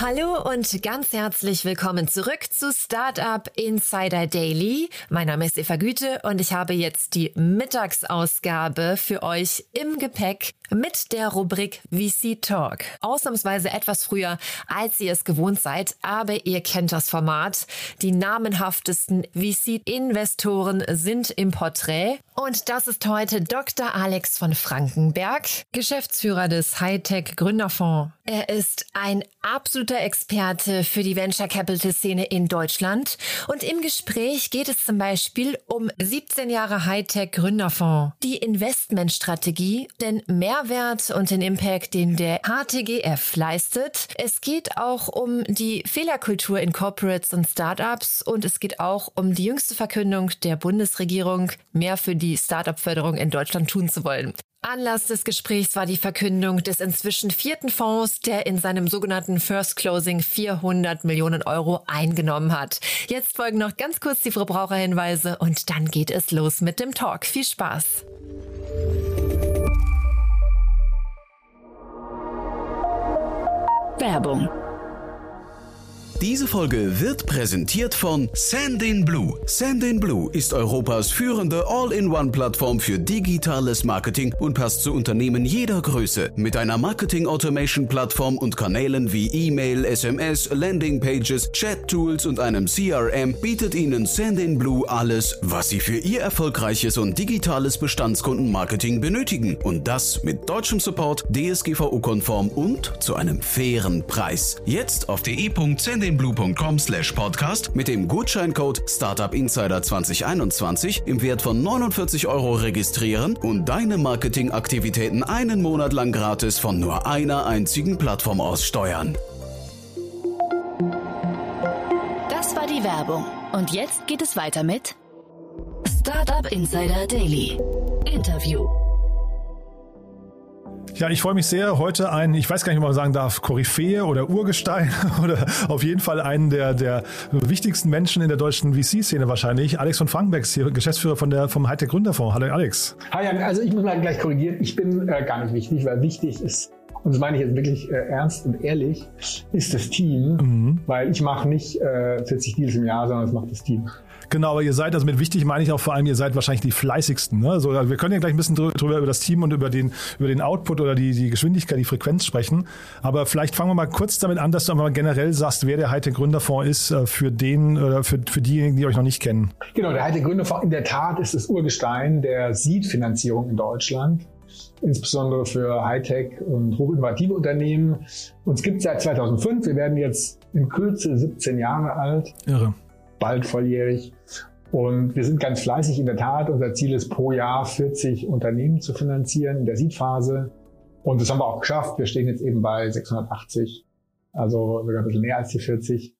Hallo und ganz herzlich willkommen zurück zu Startup Insider Daily. Mein Name ist Eva Güte und ich habe jetzt die Mittagsausgabe für euch im Gepäck mit der Rubrik VC Talk. Ausnahmsweise etwas früher, als ihr es gewohnt seid, aber ihr kennt das Format. Die namenhaftesten VC-Investoren sind im Porträt. Und das ist heute Dr. Alex von Frankenberg, Geschäftsführer des Hightech Gründerfonds. Er ist ein absoluter Experte für die Venture Capital Szene in Deutschland. Und im Gespräch geht es zum Beispiel um 17 Jahre Hightech Gründerfonds, die Investmentstrategie, den Mehrwert und den Impact, den der HTGF leistet. Es geht auch um die Fehlerkultur in Corporates und Startups und es geht auch um die jüngste Verkündung der Bundesregierung, mehr für die Startup-Förderung in Deutschland tun zu wollen. Anlass des Gesprächs war die Verkündung des inzwischen vierten Fonds, der in seinem sogenannten First Closing 400 Millionen Euro eingenommen hat. Jetzt folgen noch ganz kurz die Verbraucherhinweise und dann geht es los mit dem Talk. Viel Spaß! Werbung. Diese Folge wird präsentiert von Sandin Blue. Sandin Blue ist Europas führende All-in-One-Plattform für digitales Marketing und passt zu Unternehmen jeder Größe. Mit einer Marketing-Automation-Plattform und Kanälen wie E-Mail, SMS, Landing-Pages, Chat-Tools und einem CRM bietet Ihnen Sandin Blue alles, was Sie für Ihr erfolgreiches und digitales Bestandskundenmarketing benötigen. Und das mit deutschem Support, DSGVO-konform und zu einem fairen Preis. Jetzt auf de.sandinblue.com slash podcast mit dem Gutscheincode Startup Insider 2021 im Wert von 49 Euro registrieren und deine Marketingaktivitäten einen Monat lang gratis von nur einer einzigen Plattform aus steuern. Das war die Werbung. Und jetzt geht es weiter mit Startup Insider Daily. Interview. Ja, ich freue mich sehr. Heute ein, ich weiß gar nicht, ob man sagen darf, Koryphäe oder Urgestein oder auf jeden Fall einen der, der wichtigsten Menschen in der deutschen VC-Szene wahrscheinlich. Alex von Frankenberg ist hier Geschäftsführer von der, vom Hightech Gründerfonds. Hallo Alex. Hi, also ich muss mal gleich korrigieren. Ich bin äh, gar nicht wichtig, weil wichtig ist, und das meine ich jetzt wirklich äh, ernst und ehrlich, ist das Team, Mhm. weil ich mache nicht äh, 40 Deals im Jahr, sondern das macht das Team. Genau, aber ihr seid, also mit wichtig meine ich auch vor allem, ihr seid wahrscheinlich die fleißigsten. Ne? So, wir können ja gleich ein bisschen drü- drüber über das Team und über den, über den Output oder die, die Geschwindigkeit, die Frequenz sprechen. Aber vielleicht fangen wir mal kurz damit an, dass du mal generell sagst, wer der Hightech Gründerfonds ist, äh, für den, oder für, für diejenigen, die euch noch nicht kennen. Genau, der Hightech Gründerfonds in der Tat ist das Urgestein der Seed-Finanzierung in Deutschland, insbesondere für Hightech und hochinnovative Unternehmen. Uns gibt es seit 2005. Wir werden jetzt in Kürze 17 Jahre alt. Irre. Bald volljährig. Und wir sind ganz fleißig in der Tat. Unser Ziel ist pro Jahr 40 Unternehmen zu finanzieren in der Seed-Phase. Und das haben wir auch geschafft. Wir stehen jetzt eben bei 680, also sogar ein bisschen mehr als die 40.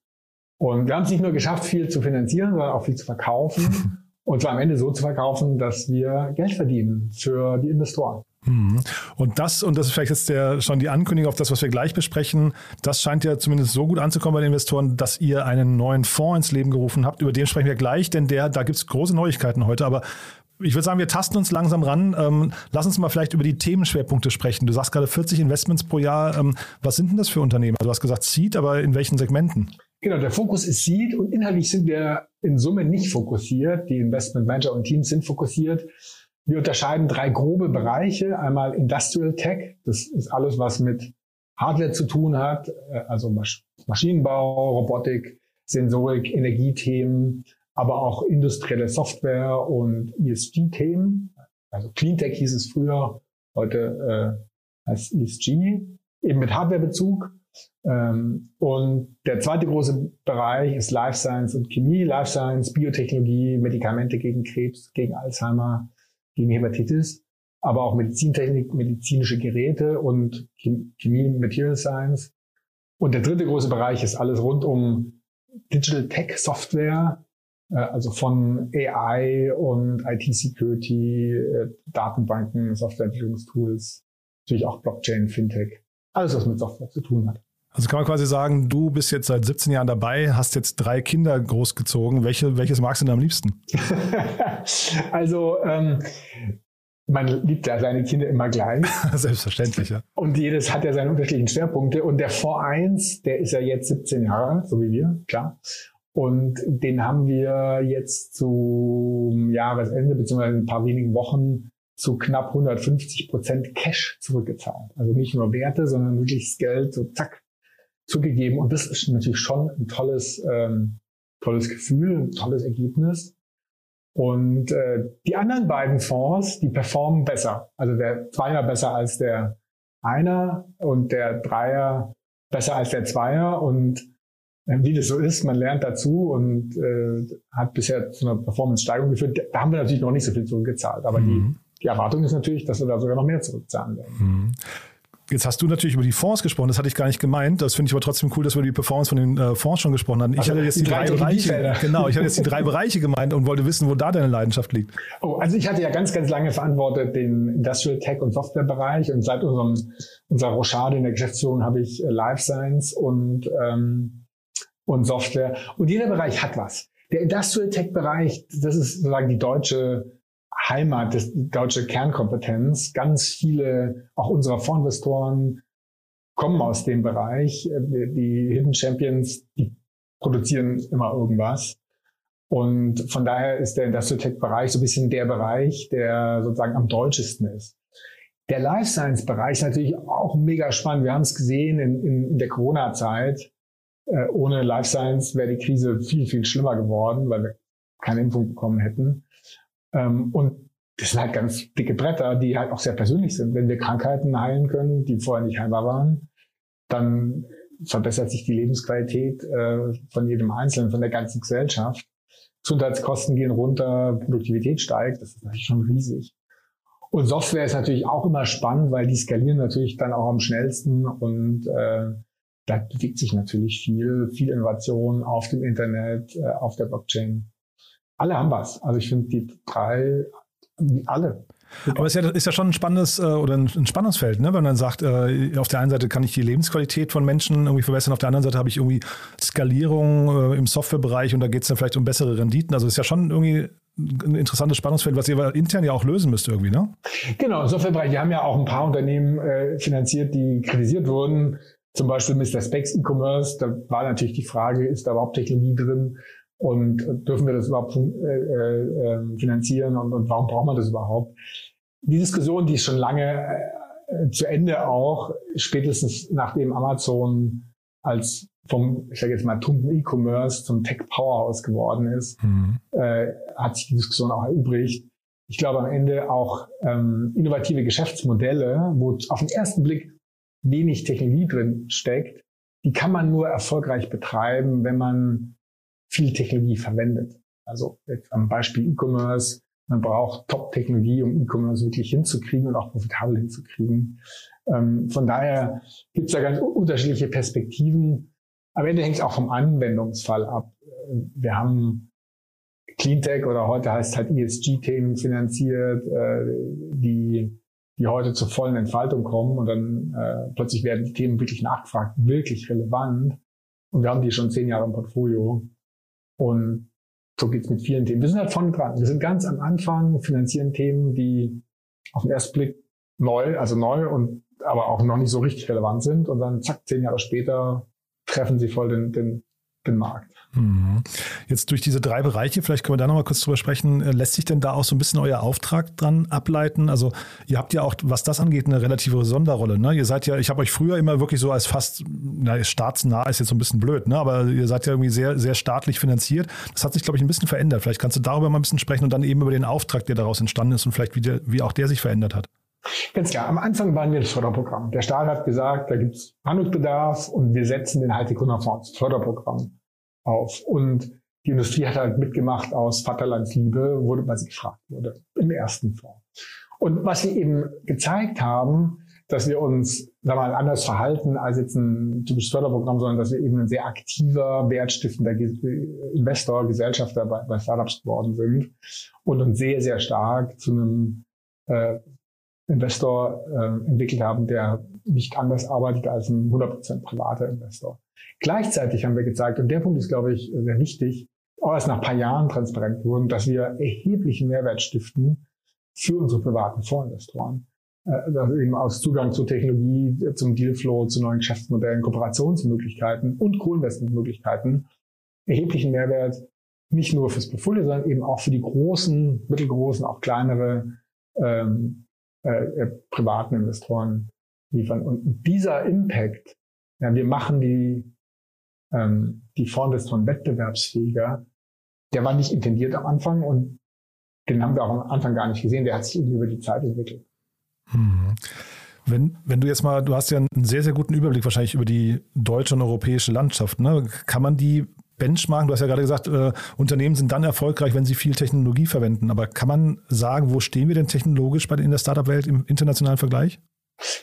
Und wir haben es nicht nur geschafft, viel zu finanzieren, sondern auch viel zu verkaufen. Und zwar am Ende so zu verkaufen, dass wir Geld verdienen für die Investoren. Mhm. Und das, und das ist vielleicht jetzt der, schon die Ankündigung auf das, was wir gleich besprechen, das scheint ja zumindest so gut anzukommen bei den Investoren, dass ihr einen neuen Fonds ins Leben gerufen habt. Über den sprechen wir gleich, denn der, da gibt's große Neuigkeiten heute. Aber ich würde sagen, wir tasten uns langsam ran. Ähm, lass uns mal vielleicht über die Themenschwerpunkte sprechen. Du sagst gerade 40 Investments pro Jahr. Ähm, was sind denn das für Unternehmen? Also du hast gesagt Seed, aber in welchen Segmenten? Genau, der Fokus ist Seed und inhaltlich sind wir in Summe nicht fokussiert. Die Investment Manager und Teams sind fokussiert. Wir unterscheiden drei grobe Bereiche. Einmal Industrial Tech. Das ist alles, was mit Hardware zu tun hat. äh, Also Masch Maschinenbau, Robotik, Sensorik, Energiethemen, aber auch industrielle Software und ESG-Themen. Also Cleantech hieß es früher, heute äh, heißt ESG, eben mit Hardwarebezug. Ähm, und der zweite große Bereich ist Life Science und Chemie, Life Science, Biotechnologie, Medikamente gegen Krebs, gegen Alzheimer, gegen Hepatitis, aber auch Medizintechnik, medizinische Geräte und Chem- Chemie, Material Science. Und der dritte große Bereich ist alles rund um Digital Tech Software, Äh, also von AI und IT-Security, äh, Datenbanken, Softwareentwicklungstools, natürlich auch Blockchain, Fintech, alles, was mit Software zu tun hat. Also kann man quasi sagen, du bist jetzt seit 17 Jahren dabei, hast jetzt drei Kinder großgezogen. Welche, welches magst du denn am liebsten? also ähm, man liebt ja seine Kinder immer gleich. Selbstverständlich, ja. Und jedes hat ja seine unterschiedlichen Schwerpunkte. Und der Fonds 1, der ist ja jetzt 17 Jahre alt, so wie wir, klar. Und den haben wir jetzt zum Jahresende, beziehungsweise ein paar wenigen Wochen, zu knapp 150 Prozent Cash zurückgezahlt. Also nicht nur Werte, sondern wirklich das Geld so zack zugegeben. Und das ist natürlich schon ein tolles, ähm, tolles Gefühl, ein tolles Ergebnis. Und äh, die anderen beiden Fonds, die performen besser. Also der Zweier besser als der Einer und der Dreier besser als der Zweier. Und äh, wie das so ist, man lernt dazu und äh, hat bisher zu einer Performance-Steigerung geführt. Da haben wir natürlich noch nicht so viel zurückgezahlt. Aber mhm. die, die Erwartung ist natürlich, dass wir da sogar noch mehr zurückzahlen werden. Mhm. Jetzt hast du natürlich über die Fonds gesprochen, das hatte ich gar nicht gemeint. Das finde ich aber trotzdem cool, dass wir über die Performance von den äh, Fonds schon gesprochen haben. Ich also hatte jetzt die, drei, drei Bereiche. Genau, ich hatte jetzt die drei Bereiche gemeint und wollte wissen, wo da deine Leidenschaft liegt. Oh, also ich hatte ja ganz, ganz lange verantwortet den Industrial Tech und Software Bereich und seit unserem, unserer Rochade in der Geschäftsführung habe ich äh, Life Science und, ähm, und Software. Und jeder Bereich hat was. Der Industrial Tech Bereich, das ist sozusagen die deutsche Heimat, die deutsche Kernkompetenz. Ganz viele, auch unserer Fondsinvestoren, kommen aus dem Bereich. Die Hidden Champions, die produzieren immer irgendwas. Und von daher ist der Industrial Tech Bereich so ein bisschen der Bereich, der sozusagen am deutschesten ist. Der Life Science Bereich ist natürlich auch mega spannend. Wir haben es gesehen in, in, in der Corona-Zeit. Äh, ohne Life Science wäre die Krise viel, viel schlimmer geworden, weil wir keine Impfung bekommen hätten. Ähm, und das sind halt ganz dicke Bretter, die halt auch sehr persönlich sind. Wenn wir Krankheiten heilen können, die vorher nicht heilbar waren, dann verbessert sich die Lebensqualität äh, von jedem Einzelnen, von der ganzen Gesellschaft. Gesundheitskosten gehen runter, Produktivität steigt, das ist natürlich schon riesig. Und Software ist natürlich auch immer spannend, weil die skalieren natürlich dann auch am schnellsten und äh, da bewegt sich natürlich viel, viel Innovation auf dem Internet, äh, auf der Blockchain alle haben was. Also ich finde die drei, alle. Aber es ist ja, ist ja schon ein spannendes äh, oder ein, ein Spannungsfeld, ne? wenn man dann sagt, äh, auf der einen Seite kann ich die Lebensqualität von Menschen irgendwie verbessern, auf der anderen Seite habe ich irgendwie Skalierung äh, im Softwarebereich und da geht es dann vielleicht um bessere Renditen. Also es ist ja schon irgendwie ein interessantes Spannungsfeld, was ihr intern ja auch lösen müsst irgendwie, ne? Genau, im Softwarebereich. Wir haben ja auch ein paar Unternehmen äh, finanziert, die kritisiert wurden. Zum Beispiel Mr. Specs E-Commerce. Da war natürlich die Frage, ist da überhaupt Technologie drin? Und dürfen wir das überhaupt äh, äh, finanzieren und, und warum braucht man das überhaupt? Die Diskussion, die ist schon lange äh, zu Ende auch, spätestens nachdem Amazon als vom, ich sage jetzt mal, tumpen E-Commerce zum Tech Powerhouse geworden ist, mhm. äh, hat sich die Diskussion auch erübrigt. Ich glaube am Ende auch ähm, innovative Geschäftsmodelle, wo auf den ersten Blick wenig Technologie drin steckt, die kann man nur erfolgreich betreiben, wenn man viel Technologie verwendet. Also jetzt am Beispiel E-Commerce, man braucht Top-Technologie, um E-Commerce wirklich hinzukriegen und auch profitabel hinzukriegen. Ähm, von daher gibt es da ganz unterschiedliche Perspektiven. Am Ende hängt es auch vom Anwendungsfall ab. Wir haben Cleantech oder heute heißt es halt ESG-Themen finanziert, äh, die, die heute zur vollen Entfaltung kommen und dann äh, plötzlich werden die Themen wirklich nachgefragt, wirklich relevant. Und wir haben die schon zehn Jahre im Portfolio. Und so geht's mit vielen Themen. Wir sind halt vorne dran. Wir sind ganz am Anfang, finanzieren Themen, die auf den ersten Blick neu, also neu und aber auch noch nicht so richtig relevant sind. Und dann zack, zehn Jahre später treffen sie voll den, den, den Markt. Mhm. Jetzt durch diese drei Bereiche, vielleicht können wir da nochmal kurz drüber sprechen, äh, lässt sich denn da auch so ein bisschen euer Auftrag dran ableiten? Also ihr habt ja auch, was das angeht, eine relative Sonderrolle. Ne? Ihr seid ja, ich habe euch früher immer wirklich so als fast, na, staatsnah ist jetzt so ein bisschen blöd, ne? aber ihr seid ja irgendwie sehr, sehr staatlich finanziert. Das hat sich, glaube ich, ein bisschen verändert. Vielleicht kannst du darüber mal ein bisschen sprechen und dann eben über den Auftrag, der daraus entstanden ist und vielleicht wie, der, wie auch der sich verändert hat. Ganz klar, am Anfang waren wir das Förderprogramm. Der Staat hat gesagt, da gibt es Handlungsbedarf und wir setzen den Haltekundenfonds, Förderprogramm auf. Und die Industrie hat halt mitgemacht aus Vaterlandsliebe, wurde, weil sie gefragt wurde, im ersten Fonds. Und was sie eben gezeigt haben, dass wir uns wir mal, anders verhalten als jetzt ein typisches Förderprogramm, sondern dass wir eben ein sehr aktiver, wertstiftender Investor, Gesellschafter bei, bei Startups geworden sind und uns sehr, sehr stark zu einem äh, Investor äh, entwickelt haben, der nicht anders arbeitet als ein 100% privater Investor. Gleichzeitig haben wir gezeigt, und der Punkt ist, glaube ich, sehr wichtig, auch erst nach ein paar Jahren transparent wurden, dass wir erheblichen Mehrwert stiften für unsere privaten Fondsinvestoren. Äh, dass eben aus Zugang zur Technologie, zum Dealflow, zu neuen Geschäftsmodellen, Kooperationsmöglichkeiten und Co-Investmentmöglichkeiten erheblichen Mehrwert nicht nur fürs Portfolio, sondern eben auch für die großen, mittelgroßen, auch kleinere ähm, äh, äh, privaten Investoren liefern. Und dieser Impact, ja, wir machen die, ähm, die Fondsinvestoren wettbewerbsfähiger, der war nicht intendiert am Anfang und den haben wir auch am Anfang gar nicht gesehen. Der hat sich eben über die Zeit entwickelt. Mhm. Wenn, wenn du jetzt mal, du hast ja einen sehr, sehr guten Überblick wahrscheinlich über die deutsche und europäische Landschaft. Ne? Kann man die benchmarken? Du hast ja gerade gesagt, äh, Unternehmen sind dann erfolgreich, wenn sie viel Technologie verwenden. Aber kann man sagen, wo stehen wir denn technologisch bei, in der Startup-Welt im internationalen Vergleich?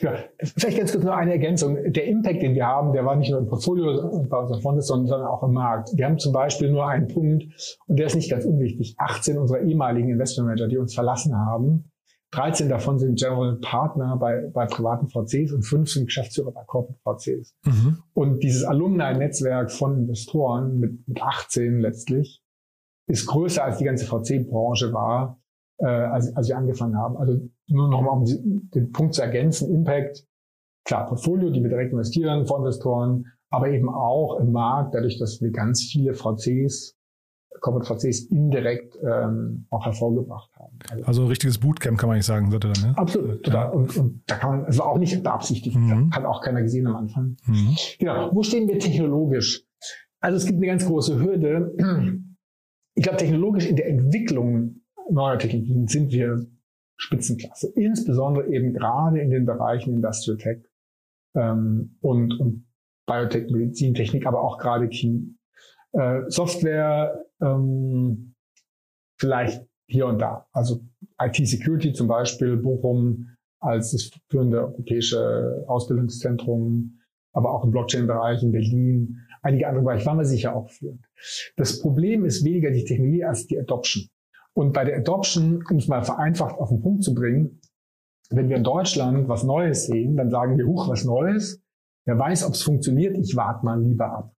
Ja, vielleicht ganz kurz noch eine Ergänzung. Der Impact, den wir haben, der war nicht nur im Portfolio bei unseren Fonds, sondern auch im Markt. Wir haben zum Beispiel nur einen Punkt, und der ist nicht ganz unwichtig. 18 unserer ehemaligen Investmentmanager, die uns verlassen haben, 13 davon sind General Partner bei, bei privaten VCs und 5 sind Geschäftsführer bei Corporate VCs. Mhm. Und dieses Alumni-Netzwerk von Investoren mit, mit 18 letztlich ist größer als die ganze VC-Branche war, äh, als, als wir angefangen haben. Also nur noch mal um den Punkt zu ergänzen, Impact, klar, Portfolio, die wir direkt investieren, Fondsinvestoren, aber eben auch im Markt, dadurch, dass wir ganz viele VCs Corporate VCs indirekt ähm, auch hervorgebracht haben. Also, also ein richtiges Bootcamp kann man nicht sagen, sollte dann, ne? Absolut, total. Ja. Und, und da kann man, also auch nicht beabsichtigt, mhm. hat auch keiner gesehen am Anfang. Mhm. Genau. Wo stehen wir technologisch? Also es gibt eine ganz große Hürde. Ich glaube, technologisch in der Entwicklung neuer Technologien sind wir Spitzenklasse. Insbesondere eben gerade in den Bereichen Industrial Tech ähm, und, und Biotech, Medizintechnik, aber auch gerade Chemie. Äh, Software ähm, vielleicht hier und da. Also IT-Security zum Beispiel, Bochum als das führende europäische Ausbildungszentrum, aber auch im Blockchain-Bereich in Berlin, einige andere Bereiche waren wir sicher auch führend. Das Problem ist weniger die Technologie als die Adoption. Und bei der Adoption, um es mal vereinfacht auf den Punkt zu bringen, wenn wir in Deutschland was Neues sehen, dann sagen wir, huch, was Neues. Wer weiß, ob es funktioniert, ich warte mal lieber ab.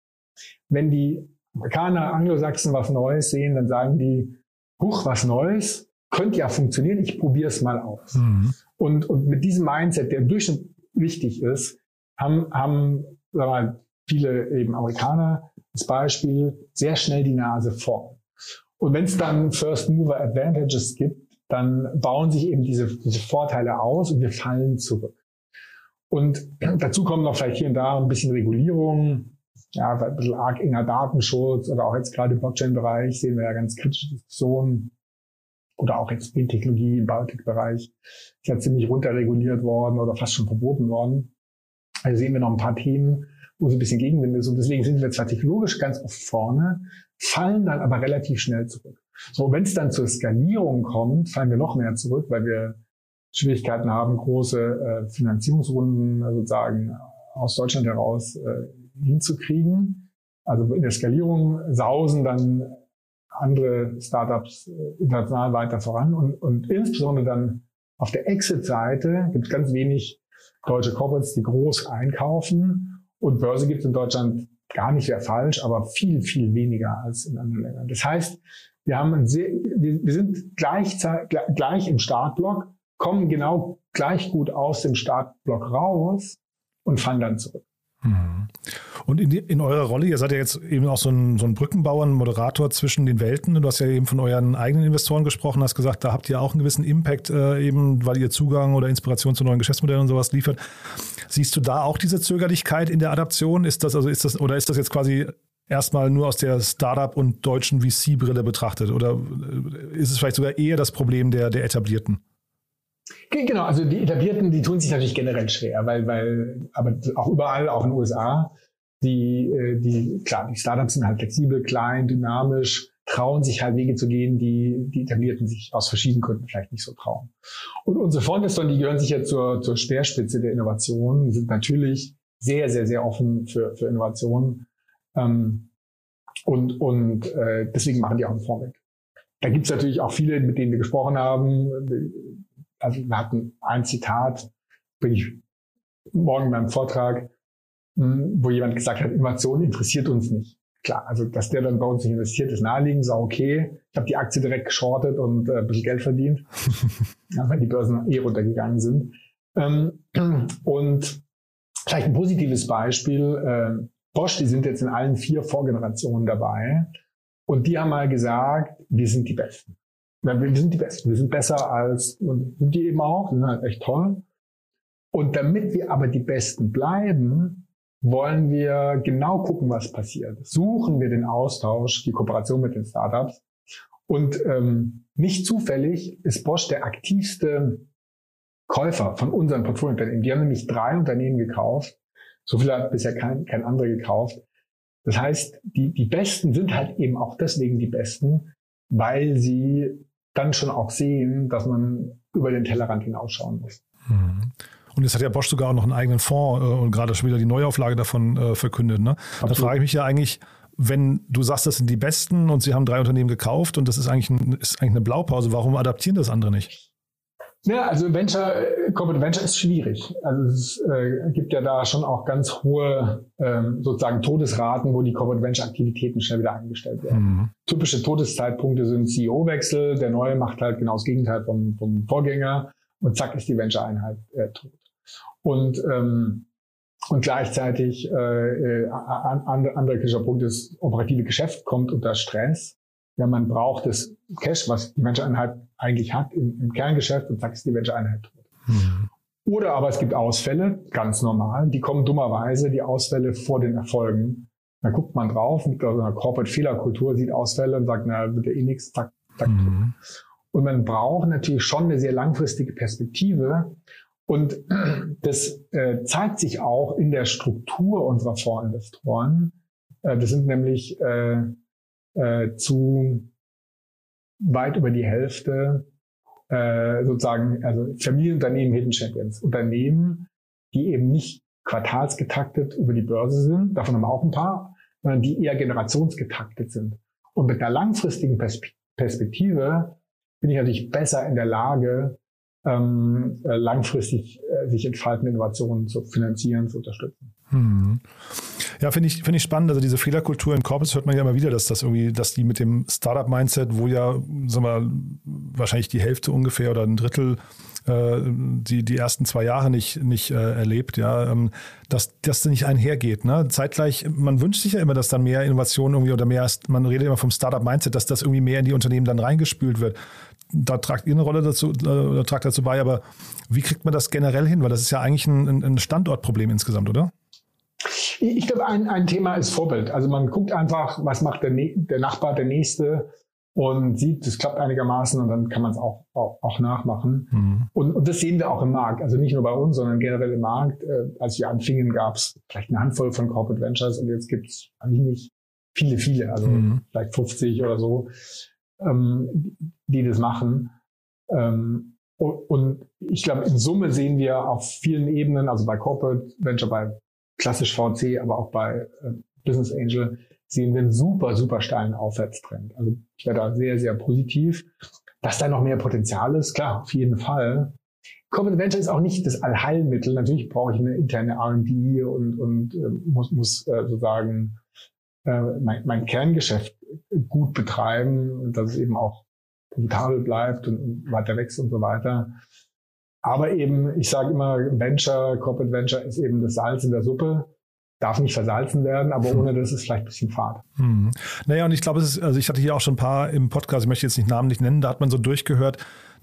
Wenn die Amerikaner, Anglo-Sachsen was Neues sehen, dann sagen die, huch, was Neues, könnte ja funktionieren, ich probiere es mal aus. Mhm. Und, und mit diesem Mindset, der im Durchschnitt wichtig ist, haben, haben wir mal, viele eben Amerikaner als Beispiel sehr schnell die Nase vorn. Und wenn es dann First Mover Advantages gibt, dann bauen sich eben diese, diese Vorteile aus und wir fallen zurück. Und dazu kommen noch vielleicht hier und da ein bisschen Regulierung, ja, ein bisschen arg enger Datenschutz oder auch jetzt gerade im Blockchain-Bereich sehen wir ja ganz kritische Diskussionen oder auch jetzt in Technologie im Biotech-Bereich ist ja ziemlich runterreguliert worden oder fast schon verboten worden. Also sehen wir noch ein paar Themen, wo es ein bisschen Gegenwind ist und deswegen sind wir zwar technologisch ganz oft vorne, fallen dann aber relativ schnell zurück. So, wenn es dann zur Skalierung kommt, fallen wir noch mehr zurück, weil wir Schwierigkeiten haben, große äh, Finanzierungsrunden äh, sozusagen aus Deutschland heraus äh, hinzukriegen. Also in der Skalierung sausen dann andere Startups äh, international weiter voran und, und insbesondere dann auf der Exit-Seite gibt es ganz wenig deutsche Corporates, die groß einkaufen und Börse gibt es in Deutschland gar nicht sehr falsch, aber viel, viel weniger als in anderen Ländern. Das heißt, wir haben ein sehr, wir, sind gleich, gleich im Startblock, kommen genau gleich gut aus dem Startblock raus und fallen dann zurück. Mhm. Und in, die, in, eurer Rolle, ihr seid ja jetzt eben auch so ein, so ein Brückenbauer, ein Moderator zwischen den Welten. Du hast ja eben von euren eigenen Investoren gesprochen, hast gesagt, da habt ihr auch einen gewissen Impact, äh, eben weil ihr Zugang oder Inspiration zu neuen Geschäftsmodellen und sowas liefert. Siehst du da auch diese Zögerlichkeit in der Adaption? Ist das also ist das oder ist das jetzt quasi erstmal nur aus der Startup und deutschen VC-Brille betrachtet? Oder äh, ist es vielleicht sogar eher das Problem der, der Etablierten? Genau, also die Etablierten, die tun sich natürlich generell schwer, weil, weil, aber auch überall, auch in den USA, die, äh, die, klar, die Startups sind halt flexibel, klein, dynamisch, trauen sich halt Wege zu gehen, die die etablierten sich aus verschiedenen Gründen vielleicht nicht so trauen. Und unsere Fondsinvestoren, die gehören sicher zur, zur Speerspitze der Innovation, sind natürlich sehr, sehr, sehr offen für, für Innovationen. Ähm, und und äh, deswegen machen die auch einen Fonds mit. Da gibt es natürlich auch viele, mit denen wir gesprochen haben. Also wir hatten ein Zitat, bin ich morgen in meinem Vortrag, hm, wo jemand gesagt hat, Innovation interessiert uns nicht. Klar, also dass der dann bei uns nicht investiert, ist naheliegend, ist auch okay. Ich habe die Aktie direkt geschortet und äh, ein bisschen Geld verdient, ja, weil die Börsen eh runtergegangen sind. Ähm, und vielleicht ein positives Beispiel, äh, Bosch, die sind jetzt in allen vier Vorgenerationen dabei und die haben mal gesagt, wir sind die Besten. Wir sind die Besten, wir sind besser als, und sind die eben auch, die sind halt echt toll. Und damit wir aber die Besten bleiben, wollen wir genau gucken, was passiert. Suchen wir den Austausch, die Kooperation mit den Startups. Und ähm, nicht zufällig ist Bosch der aktivste Käufer von unseren Portfoliounternehmen. Die haben nämlich drei Unternehmen gekauft. So viel hat bisher kein, kein anderer gekauft. Das heißt, die, die Besten sind halt eben auch deswegen die Besten, weil sie dann schon auch sehen, dass man über den Tellerrand hinausschauen muss. Mhm. Und jetzt hat ja Bosch sogar auch noch einen eigenen Fonds äh, und gerade schon wieder die Neuauflage davon äh, verkündet. Ne? Da frage ich mich ja eigentlich, wenn du sagst, das sind die Besten und sie haben drei Unternehmen gekauft und das ist eigentlich, ein, ist eigentlich eine Blaupause, warum adaptieren das andere nicht? Ja, also Venture, äh, Corporate Venture ist schwierig. Also es äh, gibt ja da schon auch ganz hohe ähm, sozusagen Todesraten, wo die Corporate Venture Aktivitäten schnell wieder eingestellt werden. Mhm. Typische Todeszeitpunkte sind CEO-Wechsel, der Neue macht halt genau das Gegenteil vom, vom Vorgänger und zack ist die Venture-Einheit äh, tot. Und ähm, und gleichzeitig äh, äh, anderer kritischer Punkt ist, operative Geschäft kommt unter Stress ja, man braucht das Cash, was die Venture-Einheit eigentlich hat, im, im, Kerngeschäft und zack ist die Venture-Einheit tot. Mhm. Oder aber es gibt Ausfälle, ganz normal, die kommen dummerweise, die Ausfälle vor den Erfolgen. Da guckt man drauf, mit so einer Corporate-Fehlerkultur sieht Ausfälle und sagt, na, wird ja eh nichts, zack, zack. Mhm. Und man braucht natürlich schon eine sehr langfristige Perspektive. Und das äh, zeigt sich auch in der Struktur unserer Fondsinvestoren. Äh, das sind nämlich äh, äh, zu weit über die Hälfte äh, sozusagen, also Familienunternehmen, Hidden Champions, Unternehmen, die eben nicht quartalsgetaktet über die Börse sind, davon haben wir auch ein paar, sondern die eher generationsgetaktet sind. Und mit einer langfristigen Perspektive bin ich natürlich besser in der Lage, ähm, äh, langfristig äh, sich entfaltende Innovationen zu finanzieren, zu unterstützen. Hm. Ja, finde ich, finde ich spannend. Also diese Fehlerkultur in Corporates hört man ja immer wieder, dass das irgendwie, dass die mit dem Startup-Mindset, wo ja, sagen wir, wahrscheinlich die Hälfte ungefähr oder ein Drittel äh, die, die ersten zwei Jahre nicht, nicht äh, erlebt, ja, ähm, dass das nicht einhergeht. Ne? Zeitgleich, man wünscht sich ja immer, dass dann mehr Innovation irgendwie oder mehr, man redet immer vom Startup-Mindset, dass das irgendwie mehr in die Unternehmen dann reingespült wird. Da tragt ihr eine Rolle dazu, äh, tragt dazu bei, aber wie kriegt man das generell hin? Weil das ist ja eigentlich ein, ein Standortproblem insgesamt, oder? Ich glaube, ein, ein Thema ist Vorbild. Also man guckt einfach, was macht der, der Nachbar, der Nächste und sieht, das klappt einigermaßen und dann kann man es auch, auch, auch nachmachen. Mhm. Und, und das sehen wir auch im Markt. Also nicht nur bei uns, sondern generell im Markt. Äh, als wir anfingen, gab es vielleicht eine Handvoll von Corporate Ventures und jetzt gibt es eigentlich nicht viele, viele, also mhm. vielleicht 50 oder so, ähm, die das machen. Ähm, und ich glaube, in Summe sehen wir auf vielen Ebenen, also bei Corporate Venture, bei klassisch VC, aber auch bei äh, Business Angel, sehen wir einen super, super steilen Aufwärtstrend. Also ich wäre da sehr, sehr positiv. Dass da noch mehr Potenzial ist, klar, auf jeden Fall. Corporate Venture ist auch nicht das Allheilmittel. Natürlich brauche ich eine interne R&D und, und äh, muss, muss äh, sozusagen äh, mein, mein Kerngeschäft gut betreiben, dass es eben auch profitabel bleibt und, und weiter wächst und so weiter. Aber eben, ich sage immer, Venture, Corporate Venture ist eben das Salz in der Suppe. Darf nicht versalzen werden, aber ohne das ist vielleicht ein bisschen fad. Hm. Naja, und ich glaube, es ist, also ich hatte hier auch schon ein paar im Podcast, ich möchte jetzt nicht Namen nicht nennen, da hat man so durchgehört,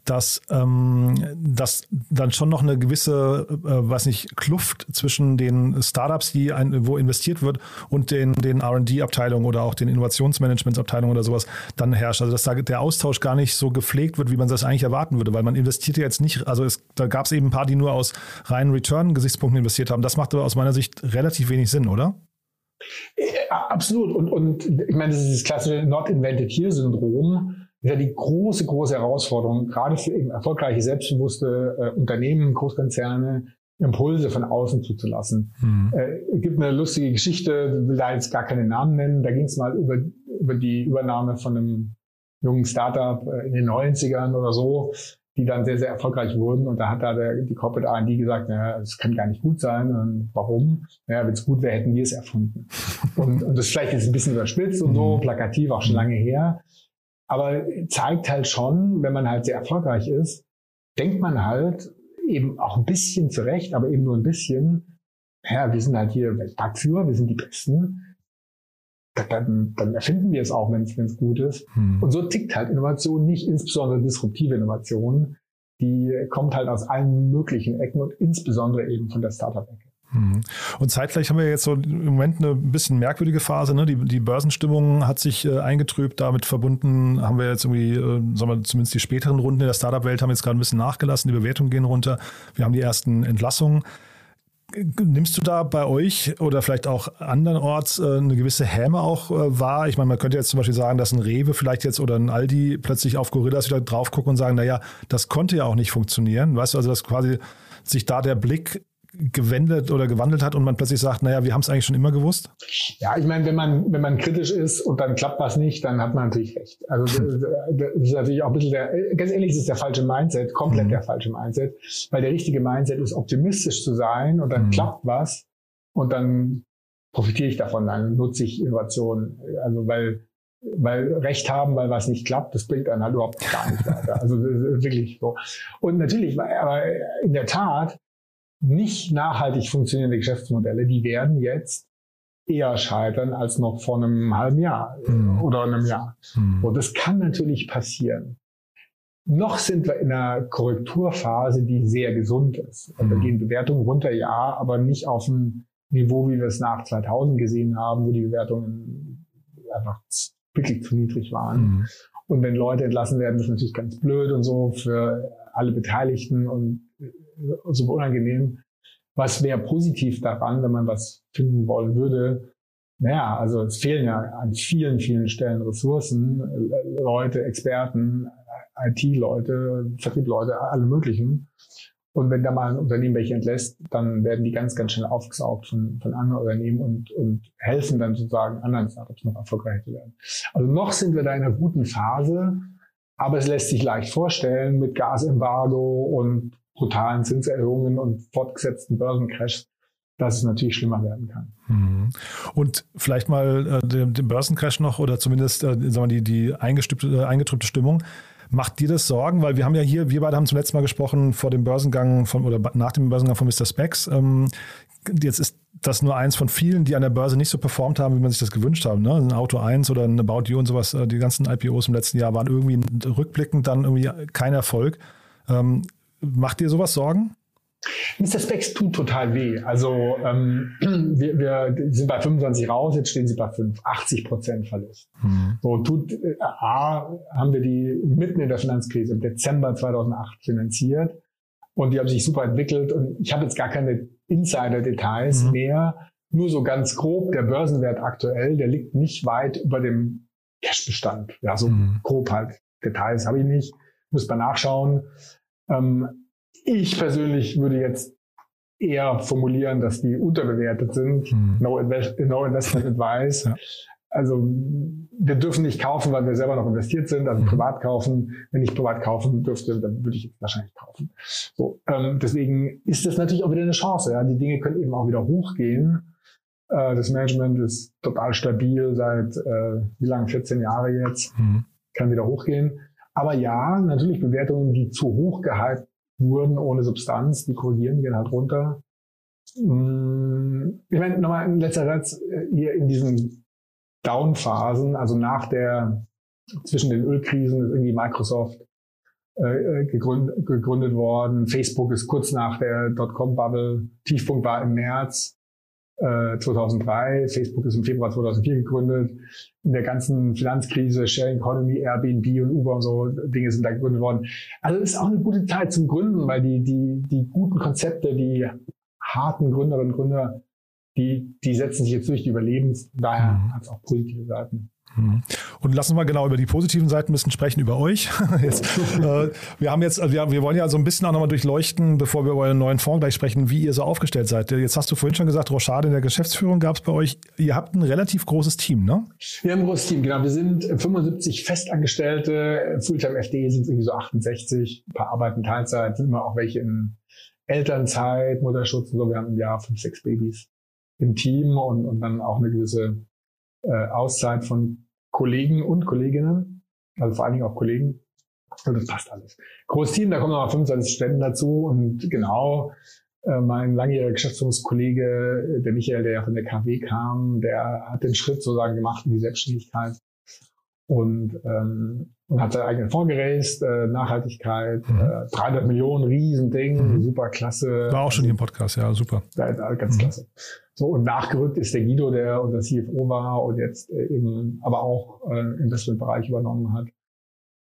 dass, ähm, dass dann schon noch eine gewisse, äh, weiß nicht, Kluft zwischen den Startups, die ein, wo investiert wird, und den, den R&D-Abteilungen oder auch den Innovationsmanagement-Abteilungen oder sowas dann herrscht. Also dass da der Austausch gar nicht so gepflegt wird, wie man das eigentlich erwarten würde, weil man investiert ja jetzt nicht, also es, da gab es eben ein paar, die nur aus reinen Return-Gesichtspunkten investiert haben. Das macht aber aus meiner Sicht relativ wenig Sinn, oder? Ja, absolut. Und, und ich meine, das ist das klassische Not Invented Here-Syndrom. Das ist ja die große, große Herausforderung, gerade für eben erfolgreiche, selbstbewusste äh, Unternehmen, Großkonzerne, Impulse von außen zuzulassen. Mhm. Äh, gibt eine lustige Geschichte, will da jetzt gar keine Namen nennen. Da ging es mal über, über die Übernahme von einem jungen Startup äh, in den 90ern oder so, die dann sehr, sehr erfolgreich wurden. Und da hat da der, die Corporate R&D gesagt, naja, das kann gar nicht gut sein. Und warum? Naja, wenn es gut wäre, hätten wir es erfunden. und, und das vielleicht jetzt ein bisschen überspitzt und so, mhm. plakativ, auch schon lange her. Aber zeigt halt schon, wenn man halt sehr erfolgreich ist, denkt man halt, eben auch ein bisschen zurecht, aber eben nur ein bisschen, ja, wir sind halt hier Weltmarktführer, wir sind die Besten. Dann, dann erfinden wir es auch, wenn es gut ist. Hm. Und so tickt halt Innovation nicht, insbesondere disruptive Innovation. Die kommt halt aus allen möglichen Ecken und insbesondere eben von der Startup-Ecke. Mhm. Und zeitgleich haben wir jetzt so im Moment eine bisschen merkwürdige Phase. Ne? Die, die Börsenstimmung hat sich äh, eingetrübt. Damit verbunden haben wir jetzt irgendwie, äh, sagen wir, zumindest die späteren Runden in der Startup-Welt haben jetzt gerade ein bisschen nachgelassen. Die Bewertungen gehen runter. Wir haben die ersten Entlassungen. Nimmst du da bei euch oder vielleicht auch andernorts äh, eine gewisse Häme auch äh, wahr? Ich meine, man könnte jetzt zum Beispiel sagen, dass ein Rewe vielleicht jetzt oder ein Aldi plötzlich auf Gorillas wieder drauf gucken und sagen, naja, das konnte ja auch nicht funktionieren. Weißt du, also dass quasi sich da der Blick gewendet oder gewandelt hat und man plötzlich sagt, naja, wir haben es eigentlich schon immer gewusst? Ja, ich meine, wenn man, wenn man kritisch ist und dann klappt was nicht, dann hat man natürlich recht. Also das ist natürlich auch ein bisschen der, ganz ehrlich, das ist der falsche Mindset, komplett mhm. der falsche Mindset, weil der richtige Mindset ist, optimistisch zu sein und dann mhm. klappt was und dann profitiere ich davon, dann nutze ich Innovation. Also weil weil Recht haben, weil was nicht klappt, das bringt einen halt überhaupt gar nicht weiter. Also wirklich so. Und natürlich, aber in der Tat nicht nachhaltig funktionierende Geschäftsmodelle, die werden jetzt eher scheitern als noch vor einem halben Jahr mhm. oder einem Jahr. Mhm. Und das kann natürlich passieren. Noch sind wir in einer Korrekturphase, die sehr gesund ist. Und da mhm. gehen Bewertungen runter, ja, aber nicht auf ein Niveau, wie wir es nach 2000 gesehen haben, wo die Bewertungen einfach wirklich zu niedrig waren. Mhm. Und wenn Leute entlassen werden, ist natürlich ganz blöd und so für alle Beteiligten und super unangenehm. Was wäre positiv daran, wenn man was finden wollen würde? Naja, also es fehlen ja an vielen, vielen Stellen Ressourcen, Leute, Experten, IT-Leute, Vertriebleute, alle möglichen. Und wenn da mal ein Unternehmen welche entlässt, dann werden die ganz, ganz schnell aufgesaugt von, von anderen Unternehmen und, und helfen dann sozusagen anderen Startups noch erfolgreich zu werden. Also noch sind wir da in einer guten Phase, aber es lässt sich leicht vorstellen mit Gasembargo und brutalen Zinserhöhungen und fortgesetzten Börsencrashs, dass es natürlich schlimmer werden kann. Mhm. Und vielleicht mal äh, den, Börsencrash noch oder zumindest äh, sagen wir, die, die äh, eingetrübte Stimmung. Macht dir das Sorgen? Weil wir haben ja hier, wir beide haben zum letzten Mal gesprochen vor dem Börsengang von oder nach dem Börsengang von Mr. Specs. Ähm, jetzt ist das nur eins von vielen, die an der Börse nicht so performt haben, wie man sich das gewünscht hat. Ne? Ein Auto 1 oder ein About You und sowas, äh, die ganzen IPOs im letzten Jahr waren irgendwie rückblickend dann irgendwie kein Erfolg. Ähm, Macht dir sowas Sorgen? Mr. Specs tut total weh. Also ähm, wir, wir sind bei 25 raus, jetzt stehen sie bei 5, 80 Prozent Verlust. Mhm. So tut äh, A, haben wir die mitten in der Finanzkrise im Dezember 2008 finanziert und die haben sich super entwickelt und ich habe jetzt gar keine Insider-Details mhm. mehr. Nur so ganz grob, der Börsenwert aktuell, der liegt nicht weit über dem Cashbestand. Ja, so mhm. grob halt. Details habe ich nicht, muss man nachschauen. Ähm, ich persönlich würde jetzt eher formulieren, dass die unterbewertet sind. Mhm. No, Invest no, Investment Advice. Ja. Also wir dürfen nicht kaufen, weil wir selber noch investiert sind, also mhm. privat kaufen. Wenn ich privat kaufen dürfte, dann würde ich wahrscheinlich kaufen. So, ähm, deswegen ist das natürlich auch wieder eine Chance. Ja? Die Dinge können eben auch wieder hochgehen. Äh, das Management ist total stabil seit äh, wie lange? 14 Jahre jetzt. Mhm. Kann wieder hochgehen. Aber ja, natürlich Bewertungen, die zu hoch gehypt wurden, ohne Substanz, die korrigieren, gehen halt runter. Mm, ich meine, nochmal ein letzter Satz, äh, hier in diesen Down-Phasen, also nach der, zwischen den Ölkrisen ist irgendwie Microsoft äh, gegründet, gegründet worden. Facebook ist kurz nach der Dotcom-Bubble. Tiefpunkt war im März. 2003. Äh, Facebook ist im Februar 2004 gegründet. In der ganzen Finanzkrise, Sharing Economy, Airbnb und Uber und so Dinge sind da gegründet worden. Also es ist auch eine gute Zeit zum Gründen, weil die, die, die guten Konzepte, die harten Gründerinnen und Gründer, die, die setzen sich jetzt durch, die überleben. Daher mhm. hat es auch positive Seiten. Mhm. Und lassen wir mal genau über die positiven Seiten ein bisschen sprechen, über euch. Jetzt, äh, wir haben jetzt, wir, wir, wollen ja so ein bisschen auch nochmal durchleuchten, bevor wir über euren neuen Fonds gleich sprechen, wie ihr so aufgestellt seid. Jetzt hast du vorhin schon gesagt, Rochade in der Geschäftsführung gab es bei euch. Ihr habt ein relativ großes Team, ne? Wir haben ein großes Team, genau. Wir sind 75 Festangestellte, Fulltime FD sind irgendwie so 68, ein paar arbeiten Teilzeit, sind immer auch welche in Elternzeit, Mutterschutz und so. Wir haben im Jahr fünf, sechs Babys im Team und, und dann auch eine gewisse äh, Auszeit von Kollegen und Kolleginnen, also vor allen Dingen auch Kollegen. Und das passt alles. Großes Team, da kommen noch mal 25 Studenten dazu und genau äh, mein langjähriger Geschäftsführungskollege, der Michael, der ja von der KW kam, der hat den Schritt sozusagen gemacht in die Selbstständigkeit und, ähm, und hat seinen eigenen Fonds geraced, äh, Nachhaltigkeit, mhm. äh, 300 Millionen, Riesending, mhm. super klasse. War auch schon hier im Podcast, ja, super. Ja, ganz mhm. klasse. So, und nachgerückt ist der Guido, der unser CFO war und jetzt äh, eben aber auch äh, Investmentbereich übernommen hat.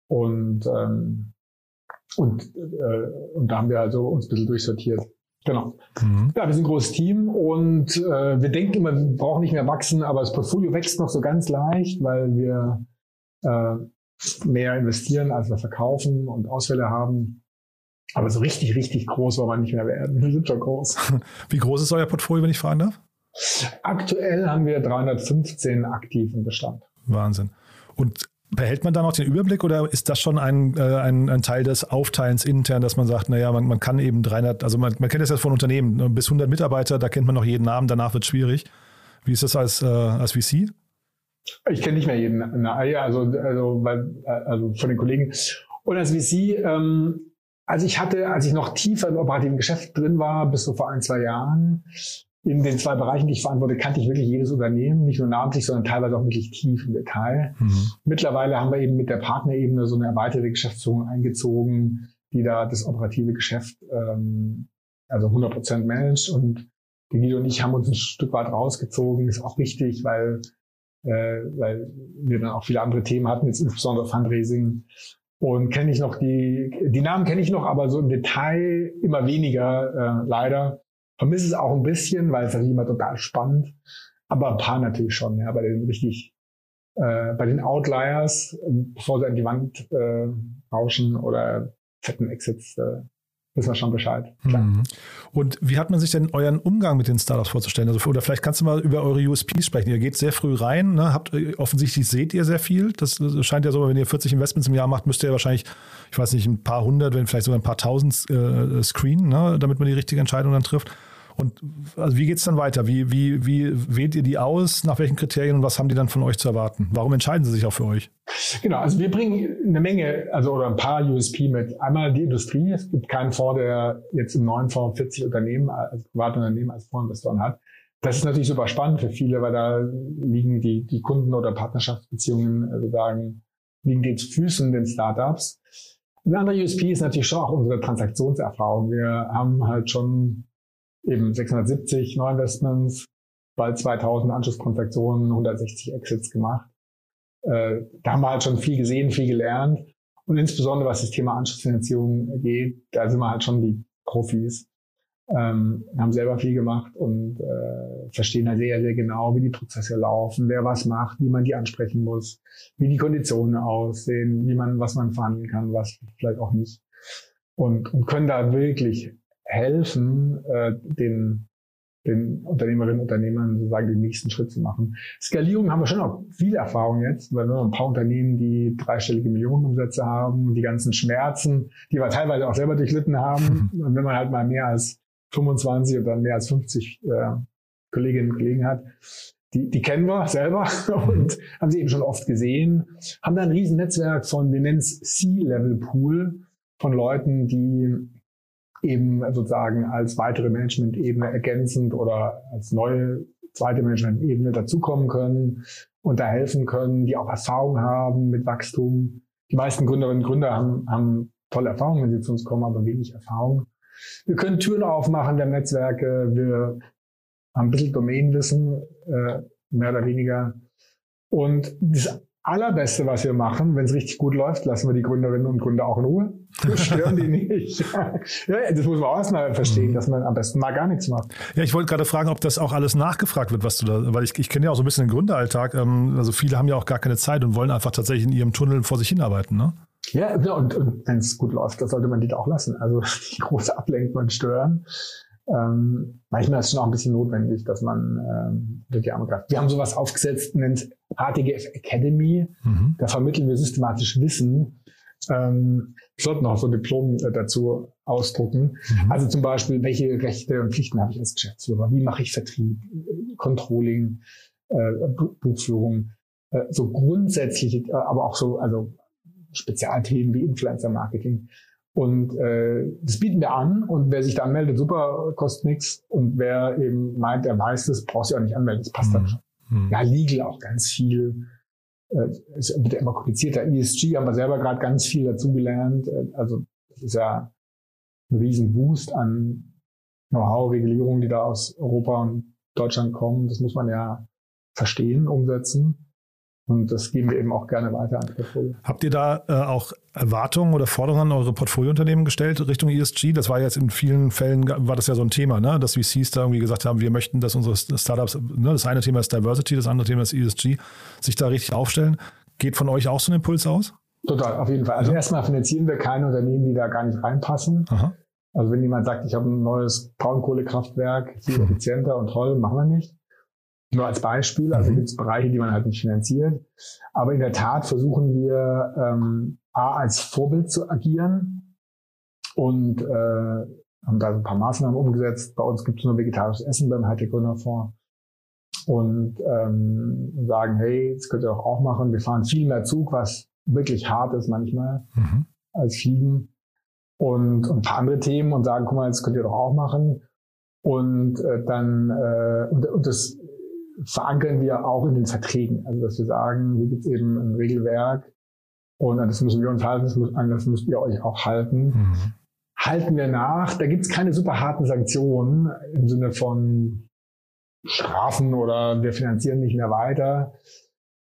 Und, ähm, und, äh, und da haben wir also uns ein bisschen durchsortiert. Genau. Mhm. Ja, wir sind ein großes Team und äh, wir denken immer, wir brauchen nicht mehr wachsen, aber das Portfolio wächst noch so ganz leicht, weil wir äh, mehr investieren, als wir verkaufen und Ausfälle haben. Aber so richtig, richtig groß wollen wir nicht mehr werden. Wir sind schon groß. Wie groß ist euer Portfolio, wenn ich fragen darf? Aktuell haben wir 315 aktiven Bestand. Wahnsinn. Und behält man da noch den Überblick oder ist das schon ein, äh, ein, ein, Teil des Aufteilens intern, dass man sagt, naja, man, man kann eben 300, also man, man kennt das ja von Unternehmen, ne, bis 100 Mitarbeiter, da kennt man noch jeden Namen, danach wird es schwierig. Wie ist das als, äh, als VC? Ich kenne nicht mehr jeden, also, also, weil, also von den Kollegen. Und als VC, ähm, also ich hatte, als ich noch tiefer im operativen Geschäft drin war, bis so vor ein, zwei Jahren, in den zwei Bereichen, die ich verantworte, kannte ich wirklich jedes Unternehmen, nicht nur namentlich, sondern teilweise auch wirklich tief im Detail. Mhm. Mittlerweile haben wir eben mit der Partnerebene so eine erweiterte Geschäftsführung eingezogen, die da das operative Geschäft ähm, also 100 Prozent managt. Und die Guido und ich haben uns ein Stück weit rausgezogen. Ist auch wichtig, weil, äh, weil wir dann auch viele andere Themen hatten, jetzt insbesondere Fundraising. Und kenne ich noch die, die Namen kenne ich noch, aber so im Detail immer weniger, äh, leider. Vermisse es auch ein bisschen, weil es natürlich immer total spannend. Aber ein paar natürlich schon, ja, bei den richtig, äh, bei den Outliers, bevor sie an die Wand äh, rauschen oder fetten Exits, äh, wissen wir schon Bescheid. Mhm. Und wie hat man sich denn euren Umgang mit den Startups vorzustellen? Also, oder vielleicht kannst du mal über eure USPs sprechen. Ihr geht sehr früh rein, ne? Habt, offensichtlich seht ihr sehr viel. Das, das scheint ja so, wenn ihr 40 Investments im Jahr macht, müsst ihr wahrscheinlich, ich weiß nicht, ein paar hundert, wenn vielleicht sogar ein paar tausend äh, screenen, ne? damit man die richtige Entscheidung dann trifft. Und also wie geht es dann weiter? Wie, wie, wie wählt ihr die aus? Nach welchen Kriterien und was haben die dann von euch zu erwarten? Warum entscheiden sie sich auch für euch? Genau, also wir bringen eine Menge, also oder ein paar USP mit. Einmal die Industrie. Es gibt keinen Fonds, der jetzt im neuen Fonds 40 Unternehmen, also private Unternehmen als Fondsinvestoren hat. Das ist natürlich super spannend für viele, weil da liegen die, die Kunden- oder Partnerschaftsbeziehungen sozusagen, liegen den Füßen den Startups. Ein anderer USP ist natürlich schon auch unsere Transaktionserfahrung. Wir haben halt schon eben 670 Neuinvestments, bald 2000 Anschlusstransaktionen, 160 Exits gemacht. Äh, da haben wir halt schon viel gesehen, viel gelernt. Und insbesondere was das Thema Anschlussfinanzierung geht, da sind wir halt schon die Profis. Ähm, haben selber viel gemacht und äh, verstehen halt sehr, sehr genau, wie die Prozesse laufen, wer was macht, wie man die ansprechen muss, wie die Konditionen aussehen, wie man, was man verhandeln kann, was vielleicht auch nicht. Und, und können da wirklich helfen, äh, den, den Unternehmerinnen und Unternehmern sozusagen den nächsten Schritt zu machen. Skalierung haben wir schon auch viel Erfahrung jetzt, weil wir haben ein paar Unternehmen, die dreistellige Millionenumsätze haben, die ganzen Schmerzen, die wir teilweise auch selber durchlitten haben. Und wenn man halt mal mehr als 25 oder mehr als 50 äh, Kolleginnen und Kollegen hat, die, die kennen wir selber und haben sie eben schon oft gesehen, haben da ein riesen Netzwerk von, wir nennen es C-Level-Pool von Leuten, die eben sozusagen als weitere Management-Ebene ergänzend oder als neue zweite Management-Ebene dazukommen können und da helfen können, die auch Erfahrung haben mit Wachstum. Die meisten Gründerinnen und Gründer haben, haben tolle Erfahrungen, wenn sie zu uns kommen, aber wenig Erfahrung. Wir können Türen aufmachen der Netzwerke. Wir haben ein bisschen Domainwissen, äh, mehr oder weniger. Und das Allerbeste, was wir machen, wenn es richtig gut läuft, lassen wir die Gründerinnen und Gründer auch in Ruhe. Wir stören die nicht. ja, das muss man auch erstmal verstehen, dass man am besten mal gar nichts macht. Ja, ich wollte gerade fragen, ob das auch alles nachgefragt wird, was du da, weil ich, ich kenne ja auch so ein bisschen den Gründeralltag. Ähm, also viele haben ja auch gar keine Zeit und wollen einfach tatsächlich in ihrem Tunnel vor sich hinarbeiten, ne? Ja, und, und wenn es gut läuft, dann sollte man die da auch lassen. Also die große Ablenkung und stören. Ähm, manchmal ist es schon auch ein bisschen notwendig, dass man ähm, die Arme greift. Wir haben sowas aufgesetzt, nennt HTGF Academy. Mhm. Da vermitteln wir systematisch Wissen. Ähm, wir sollten auch so ein Diplom äh, dazu ausdrucken. Mhm. Also zum Beispiel, welche Rechte und Pflichten habe ich als Geschäftsführer? Wie mache ich Vertrieb, Controlling, äh, Buchführung? Äh, so grundsätzliche, äh, aber auch so, also Spezialthemen wie Influencer Marketing. Und äh, das bieten wir an und wer sich da anmeldet, super, kostet nichts. Und wer eben meint, er weiß das, braucht sich auch nicht anmelden, das passt mhm. dann schon. Mhm. Ja, Legal auch ganz viel. Äh, es wird immer komplizierter. ESG haben wir selber gerade ganz viel dazugelernt. Äh, also das ist ja ein riesen Boost an Know-how, Regulierungen, die da aus Europa und Deutschland kommen. Das muss man ja verstehen, umsetzen. Und das geben wir eben auch gerne weiter an Portfolio. Habt ihr da äh, auch Erwartungen oder Forderungen an eure Portfoliounternehmen gestellt Richtung ESG? Das war jetzt in vielen Fällen, war das ja so ein Thema, ne? dass VCs da irgendwie gesagt haben, wir möchten, dass unsere Startups, ne? das eine Thema ist Diversity, das andere Thema ist ESG, sich da richtig aufstellen. Geht von euch auch so ein Impuls aus? Total, auf jeden Fall. Also ja. erstmal finanzieren wir keine Unternehmen, die da gar nicht reinpassen. Aha. Also wenn jemand sagt, ich habe ein neues Braunkohlekraftwerk, viel mhm. effizienter und toll, machen wir nicht. Nur als Beispiel, also mhm. gibt es Bereiche, die man halt nicht finanziert. Aber in der Tat versuchen wir ähm, A als Vorbild zu agieren und äh, haben da ein paar Maßnahmen umgesetzt. Bei uns gibt es nur vegetarisches Essen beim Hightech Gründerfonds und ähm, sagen, hey, das könnt ihr doch auch machen. Wir fahren viel mehr Zug, was wirklich hart ist manchmal mhm. als Fliegen und, und ein paar andere Themen und sagen, guck mal, das könnt ihr doch auch machen. Und äh, dann und, und das verankern wir auch in den Verträgen. Also dass wir sagen, hier gibt es eben ein Regelwerk und an das müssen wir uns halten, das muss, an das müsst ihr euch auch halten. Mhm. Halten wir nach. Da gibt es keine super harten Sanktionen im Sinne von Strafen oder wir finanzieren nicht mehr weiter.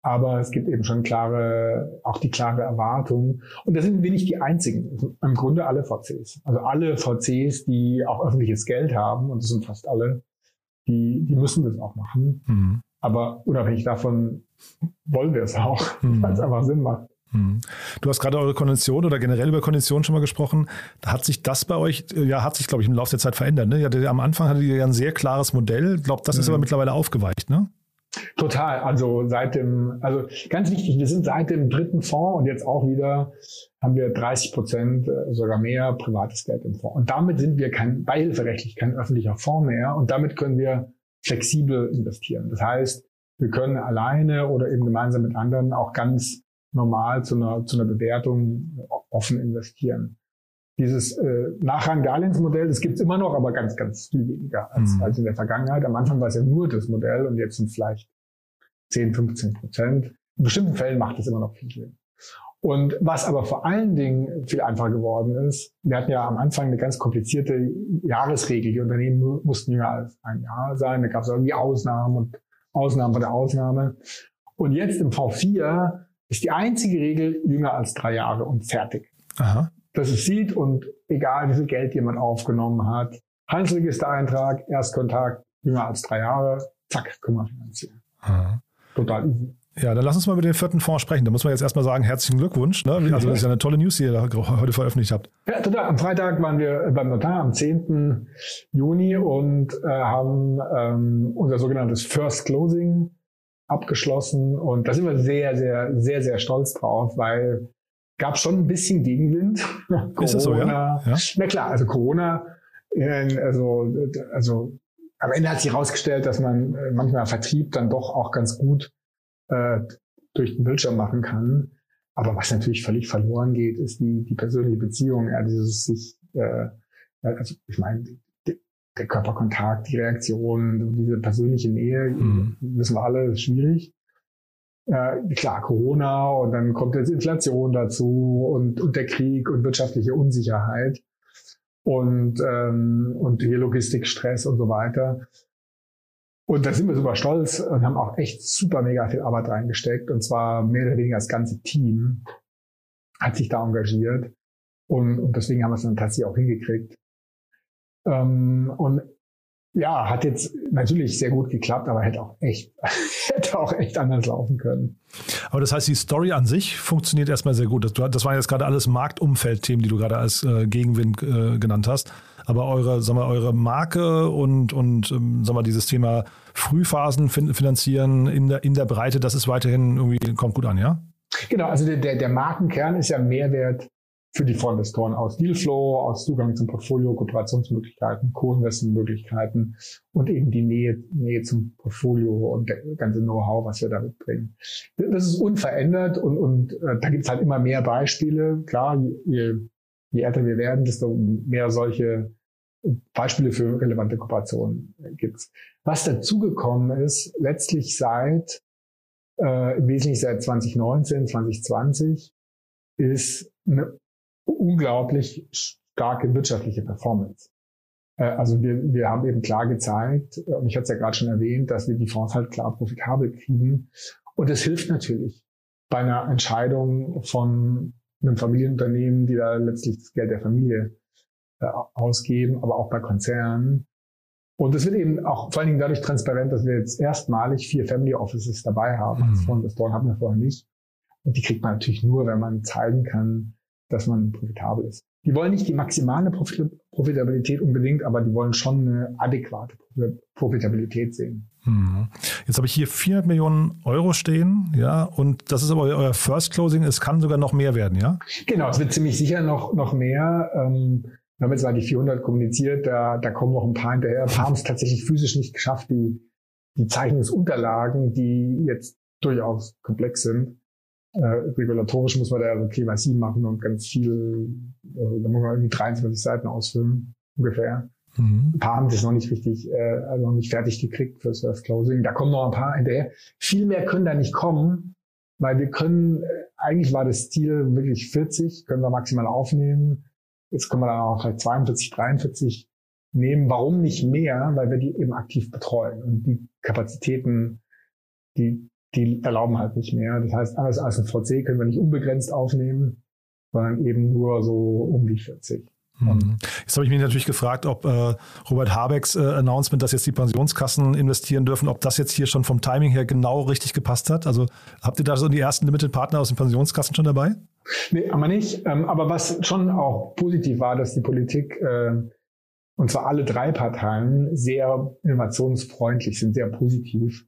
Aber es gibt eben schon klare, auch die klare Erwartung. Und da sind wir nicht die einzigen. Im Grunde alle VCs. Also alle VCs, die auch öffentliches Geld haben, und das sind fast alle, die, die müssen das auch machen. Mhm. Aber unabhängig davon wollen wir es auch, mhm. weil es einfach Sinn macht. Mhm. Du hast gerade eure Kondition oder generell über Konditionen schon mal gesprochen. Hat sich das bei euch, ja, hat sich, glaube ich, im Laufe der Zeit verändert. Ne? Am Anfang hattet ihr ja ein sehr klares Modell. Ich glaube, das mhm. ist aber mittlerweile aufgeweicht, ne? Total. Also seit dem, also ganz wichtig, wir sind seit dem dritten Fonds und jetzt auch wieder haben wir 30 Prozent, äh, sogar mehr privates Geld im Fonds. Und damit sind wir kein, beihilferechtlich kein öffentlicher Fonds mehr und damit können wir flexibel investieren. Das heißt, wir können alleine oder eben gemeinsam mit anderen auch ganz normal zu einer, zu einer Bewertung offen investieren. Dieses äh, Nachrang-Darlehensmodell, das gibt's immer noch, aber ganz, ganz viel weniger als, mhm. als in der Vergangenheit. Am Anfang war es ja nur das Modell und jetzt sind vielleicht 10, 15 Prozent. In bestimmten Fällen macht es immer noch viel Sinn. Und was aber vor allen Dingen viel einfacher geworden ist, wir hatten ja am Anfang eine ganz komplizierte Jahresregel. Die Unternehmen mussten jünger als ein Jahr sein. Da gab es irgendwie Ausnahmen und Ausnahmen von der Ausnahme. Und jetzt im V4 ist die einzige Regel jünger als drei Jahre und fertig. Aha. Dass es sieht und egal wie viel Geld jemand aufgenommen hat, Handelsregistereintrag, Erstkontakt, jünger als drei Jahre, zack, können wir finanzieren. Aha. Total easy. Ja, dann lass uns mal über den vierten Fonds sprechen. Da muss man jetzt erstmal sagen, herzlichen Glückwunsch. Ne? Also das ist ja eine tolle News, die ihr heute veröffentlicht habt. Ja, total. Am Freitag waren wir beim Notar am 10. Juni und äh, haben ähm, unser sogenanntes First Closing abgeschlossen. Und da sind wir sehr, sehr, sehr, sehr stolz drauf, weil gab schon ein bisschen Gegenwind. Corona, ist das so, ja? ja? Na klar, also Corona, äh, also, also am Ende hat sich herausgestellt, dass man äh, manchmal Vertrieb dann doch auch ganz gut äh, durch den Bildschirm machen kann. Aber was natürlich völlig verloren geht, ist die, die persönliche Beziehung, ja, dieses sich, äh, also ich meine, der Körperkontakt, die Reaktion, diese persönliche Nähe, mhm. wissen wir alle, ist schwierig. Äh, klar, Corona und dann kommt jetzt Inflation dazu und, und der Krieg und wirtschaftliche Unsicherheit und, ähm, und hier Logistikstress und so weiter. Und da sind wir super stolz und haben auch echt super mega viel Arbeit reingesteckt. Und zwar mehr oder weniger das ganze Team hat sich da engagiert. Und, und deswegen haben wir es dann tatsächlich auch hingekriegt. Ähm, und ja, hat jetzt natürlich sehr gut geklappt, aber hätte auch echt, hätte auch echt anders laufen können. Aber das heißt, die Story an sich funktioniert erstmal sehr gut. Das, das waren jetzt gerade alles Marktumfeldthemen, die du gerade als äh, Gegenwind äh, genannt hast. Aber eure, sagen wir, eure Marke und, und ähm, sagen wir, dieses Thema Frühphasen finanzieren in der, in der Breite, das ist weiterhin irgendwie, kommt gut an, ja? Genau, also der, der, der Markenkern ist ja Mehrwert für die Fondsinvestoren aus Dealflow, aus Zugang zum Portfolio, Kooperationsmöglichkeiten, Co-Investmentmöglichkeiten und eben die Nähe, Nähe zum Portfolio und der ganze Know-how, was wir damit bringen. Das ist unverändert und, und äh, da gibt es halt immer mehr Beispiele. Klar, je, je älter wir werden, desto mehr solche Beispiele für relevante Kooperationen gibt's. Was dazugekommen ist, letztlich seit äh, im Wesentlichen seit 2019, 2020, ist eine unglaublich starke wirtschaftliche Performance. Äh, also wir, wir haben eben klar gezeigt, und ich hatte es ja gerade schon erwähnt, dass wir die Fonds halt klar profitabel kriegen. Und es hilft natürlich bei einer Entscheidung von einem Familienunternehmen, die da letztlich das Geld der Familie äh, ausgeben, aber auch bei Konzernen. Und es wird eben auch vor allen Dingen dadurch transparent, dass wir jetzt erstmalig vier Family Offices dabei haben. Mhm. Das Store hatten wir vorher nicht. Und die kriegt man natürlich nur, wenn man zeigen kann, dass man profitabel ist. Die wollen nicht die maximale Profitabilität unbedingt, aber die wollen schon eine adäquate Profitabilität sehen. Hm. Jetzt habe ich hier 400 Millionen Euro stehen, ja, und das ist aber euer First Closing. Es kann sogar noch mehr werden, ja? Genau, es wird ziemlich sicher noch, noch mehr. Ähm, wir haben jetzt mal die 400 kommuniziert, da, da kommen noch ein paar hinterher. Wir haben es tatsächlich physisch nicht geschafft, die, die Zeichnungsunterlagen, die jetzt durchaus komplex sind, äh, regulatorisch muss man da also KYC machen und ganz viel, also da muss man irgendwie 23 Seiten ausfüllen, ungefähr. Mhm. Ein paar haben das noch nicht richtig, äh, also noch nicht fertig gekriegt fürs First Closing. Da kommen noch ein paar hinterher. Viel mehr können da nicht kommen, weil wir können, äh, eigentlich war das Ziel wirklich 40, können wir maximal aufnehmen. Jetzt können wir dann auch vielleicht 42, 43 nehmen. Warum nicht mehr? Weil wir die eben aktiv betreuen und die Kapazitäten, die die erlauben halt nicht mehr. Das heißt, alles als ein VC können wir nicht unbegrenzt aufnehmen, sondern eben nur so um die 40. Mhm. Jetzt habe ich mich natürlich gefragt, ob äh, Robert Habecks äh, Announcement, dass jetzt die Pensionskassen investieren dürfen, ob das jetzt hier schon vom Timing her genau richtig gepasst hat. Also habt ihr da so die ersten Limited Partner aus den Pensionskassen schon dabei? Nee, aber nicht. Ähm, aber was schon auch positiv war, dass die Politik, äh, und zwar alle drei Parteien, sehr innovationsfreundlich sind, sehr positiv.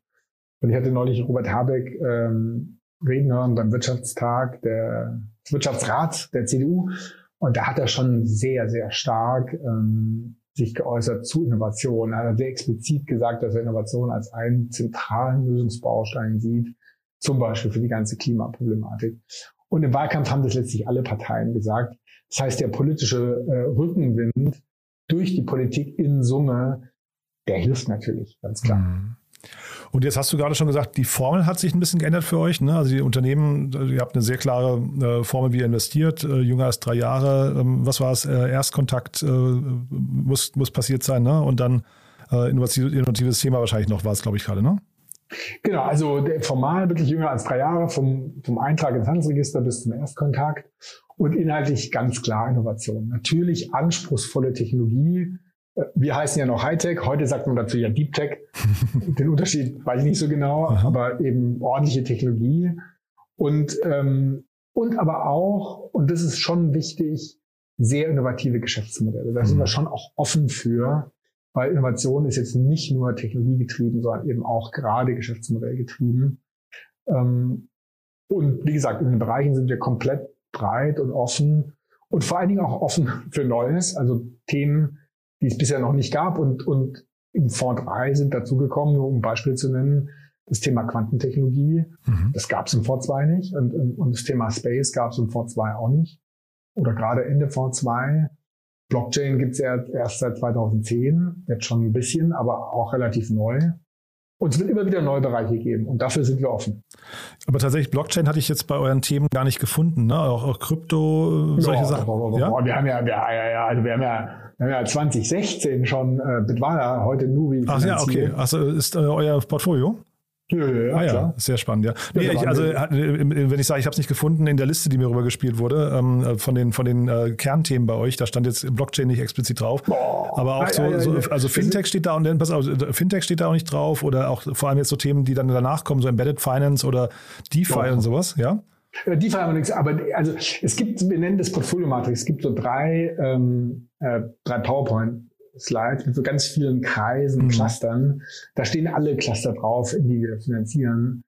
Und ich hatte neulich Robert Habeck ähm, reden hören beim Wirtschaftstag der Wirtschaftsrat der CDU. Und da hat er schon sehr, sehr stark ähm, sich geäußert zu Innovation. Er hat sehr explizit gesagt, dass er Innovation als einen zentralen Lösungsbaustein sieht, zum Beispiel für die ganze Klimaproblematik. Und im Wahlkampf haben das letztlich alle Parteien gesagt. Das heißt, der politische äh, Rückenwind durch die Politik in Summe, der hilft natürlich, ganz klar. Mhm. Und jetzt hast du gerade schon gesagt, die Formel hat sich ein bisschen geändert für euch. Ne? Also die Unternehmen, ihr habt eine sehr klare äh, Formel, wie ihr investiert, äh, jünger als drei Jahre. Ähm, was war es? Äh, Erstkontakt äh, muss, muss passiert sein, ne? Und dann äh, innovatives, innovatives Thema wahrscheinlich noch, war es, glaube ich, gerade, ne? Genau, also formal wirklich jünger als drei Jahre, vom, vom Eintrag ins Handelsregister bis zum Erstkontakt und inhaltlich ganz klar Innovation. Natürlich anspruchsvolle Technologie, wir heißen ja noch Hightech, heute sagt man dazu ja Deep Tech. Den Unterschied weiß ich nicht so genau, aber eben ordentliche Technologie. Und, ähm, und aber auch, und das ist schon wichtig, sehr innovative Geschäftsmodelle. Da sind wir mhm. schon auch offen für, weil Innovation ist jetzt nicht nur technologiegetrieben, sondern eben auch gerade geschäftsmodellgetrieben. Ähm, und wie gesagt, in den Bereichen sind wir komplett breit und offen und vor allen Dingen auch offen für Neues, also Themen, die es bisher noch nicht gab. Und, und im Fonds 3 sind dazugekommen, nur um ein Beispiel zu nennen, das Thema Quantentechnologie. Mhm. Das gab es im Fonds 2 nicht. Und, und das Thema Space gab es im Fonds 2 auch nicht. Oder gerade Ende Fonds 2. Blockchain gibt es ja erst seit 2010, jetzt schon ein bisschen, aber auch relativ neu. Und es wird immer wieder neue Bereiche geben und dafür sind wir offen. Aber tatsächlich, Blockchain hatte ich jetzt bei euren Themen gar nicht gefunden, ne? Auch, auch Krypto, solche ja, Sachen. Ja? Wir haben ja, ja, ja, ja, also wir haben ja, wir haben ja 2016 schon äh, Bitwala, heute Nuri. Ach ja, okay. Also ist äh, euer Portfolio? Ja, ja, ah, ja, klar. sehr spannend, ja. Nee, ich, also äh, wenn ich sage, ich habe es nicht gefunden in der Liste, die mir rübergespielt wurde, ähm, von den von den äh, Kernthemen bei euch, da stand jetzt Blockchain nicht explizit drauf, Boah. aber auch Ah, so, ja, so also Fintech steht da und dann pass auf, Fintech steht da auch nicht drauf oder auch vor allem jetzt so Themen, die dann danach kommen, so Embedded Finance oder DeFi und sowas, ja. Äh, Die haben wir nichts, aber also es gibt, wir nennen das Portfolio-Matrix, es gibt so drei, ähm, äh, drei PowerPoint-Slides mit so ganz vielen Kreisen, Mhm. Clustern. Da stehen alle Cluster drauf, in die wir finanzieren.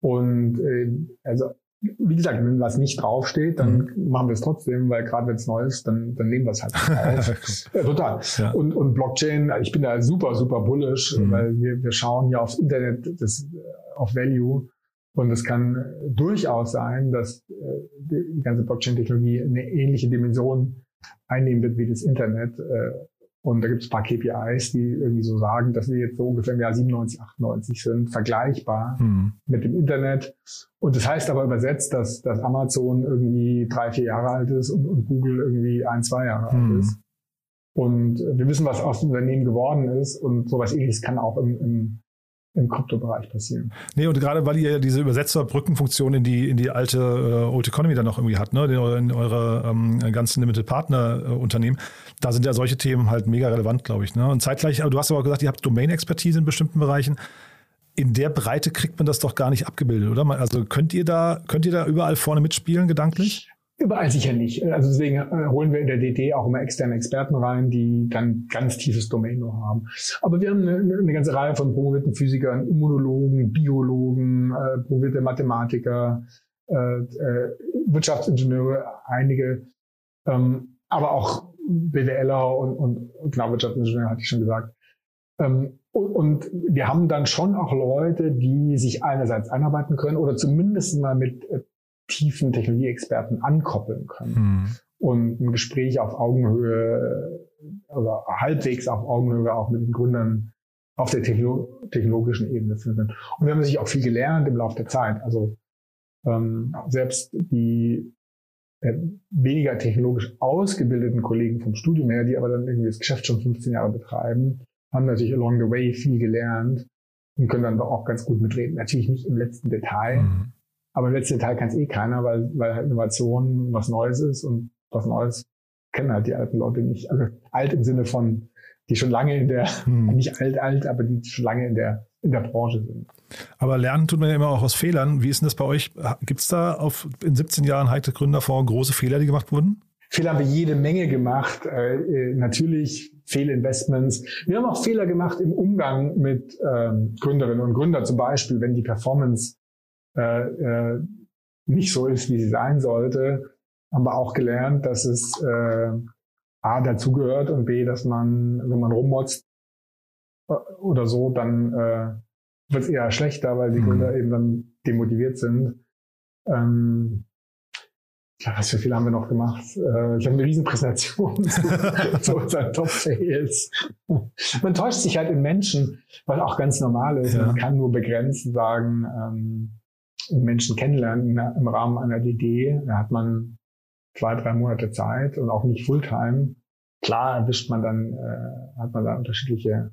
Und äh, also wie gesagt, wenn was nicht draufsteht, dann machen wir es trotzdem, weil gerade wenn es neu ist, dann, dann nehmen wir es halt auf. ja, total. Ja. Und, und Blockchain, ich bin da super, super bullish, Mhm. weil wir, wir schauen ja aufs Internet, das, äh, auf Value. Und es kann durchaus sein, dass äh, die die ganze Blockchain-Technologie eine ähnliche Dimension einnehmen wird wie das Internet. Äh, Und da gibt es ein paar KPIs, die irgendwie so sagen, dass wir jetzt so ungefähr im Jahr 97, 98 sind, vergleichbar Hm. mit dem Internet. Und das heißt aber übersetzt, dass, dass Amazon irgendwie drei, vier Jahre alt ist und, und Google irgendwie ein, zwei Jahre Hm. alt ist. Und äh, wir wissen, was aus dem Unternehmen geworden ist. Und sowas ähnliches kann auch im, im, im Kryptobereich passieren. Nee, und gerade weil ihr ja diese Übersetzer-Brückenfunktion in die, in die alte äh, Old Economy dann noch irgendwie habt, ne? in, eure- in eure ähm, ganzen Limited Partner-Unternehmen, da sind ja solche Themen halt mega relevant, glaube ich. Ne? Und zeitgleich, aber du hast aber auch gesagt, ihr habt Domain-Expertise in bestimmten Bereichen. In der Breite kriegt man das doch gar nicht abgebildet, oder? Also könnt ihr da, könnt ihr da überall vorne mitspielen, gedanklich? Überall sicher nicht. Also deswegen äh, holen wir in der DD auch immer externe Experten rein, die dann ganz tiefes Domain-Know haben. Aber wir haben eine, eine ganze Reihe von promovierten Physikern, Immunologen, Biologen, äh, promovierte Mathematiker, äh, äh, Wirtschaftsingenieure, einige, ähm, aber auch BWLer und, und, und Wirtschaftsingenieure hatte ich schon gesagt. Ähm, und, und wir haben dann schon auch Leute, die sich einerseits einarbeiten können oder zumindest mal mit äh, tiefen Technologieexperten ankoppeln können Hm. und ein Gespräch auf Augenhöhe oder halbwegs auf Augenhöhe auch mit den Gründern auf der techno technologischen Ebene führen. Und wir haben sich auch viel gelernt im Laufe der Zeit. Also ähm, selbst die weniger technologisch ausgebildeten Kollegen vom Studium her, die aber dann irgendwie das Geschäft schon 15 Jahre betreiben, haben natürlich along the way viel gelernt und können dann doch auch ganz gut mitreden. Natürlich nicht im letzten Detail, Hm. aber im letzten Teil kann es eh keiner, weil, weil halt Innovation was Neues ist und was Neues kennen halt die alten Leute nicht. Also alt im Sinne von, die schon lange in der, Hm. nicht alt, alt, aber die schon lange in der, in der Branche sind. Aber lernen tut man ja immer auch aus Fehlern. Wie ist denn das bei euch? Gibt es da auf, in 17 Jahren Heite Gründerfonds große Fehler, die gemacht wurden? Fehler haben wir jede Menge gemacht. Äh, äh, natürlich Fehlinvestments. Wir haben auch Fehler gemacht im Umgang mit ähm, Gründerinnen und Gründern. Zum Beispiel, wenn die Performance äh, äh, nicht so ist, wie sie sein sollte, haben wir auch gelernt, dass es äh, A dazugehört und B, dass man, wenn man rummotzt äh, oder so, dann äh, wird es eher schlechter, weil die Mhm. Gründer eben dann demotiviert sind. Ähm, ja, was für viele haben wir noch gemacht? Äh, ich habe eine Riesenpräsentation zu, zu unseren Top-Fails. Man täuscht sich halt in Menschen, was auch ganz normal ist. Ja. Man kann nur begrenzt sagen, ähm, Menschen kennenlernen in, im Rahmen einer DD. Da hat man zwei, drei Monate Zeit und auch nicht Fulltime. Klar erwischt man dann, äh, hat man da unterschiedliche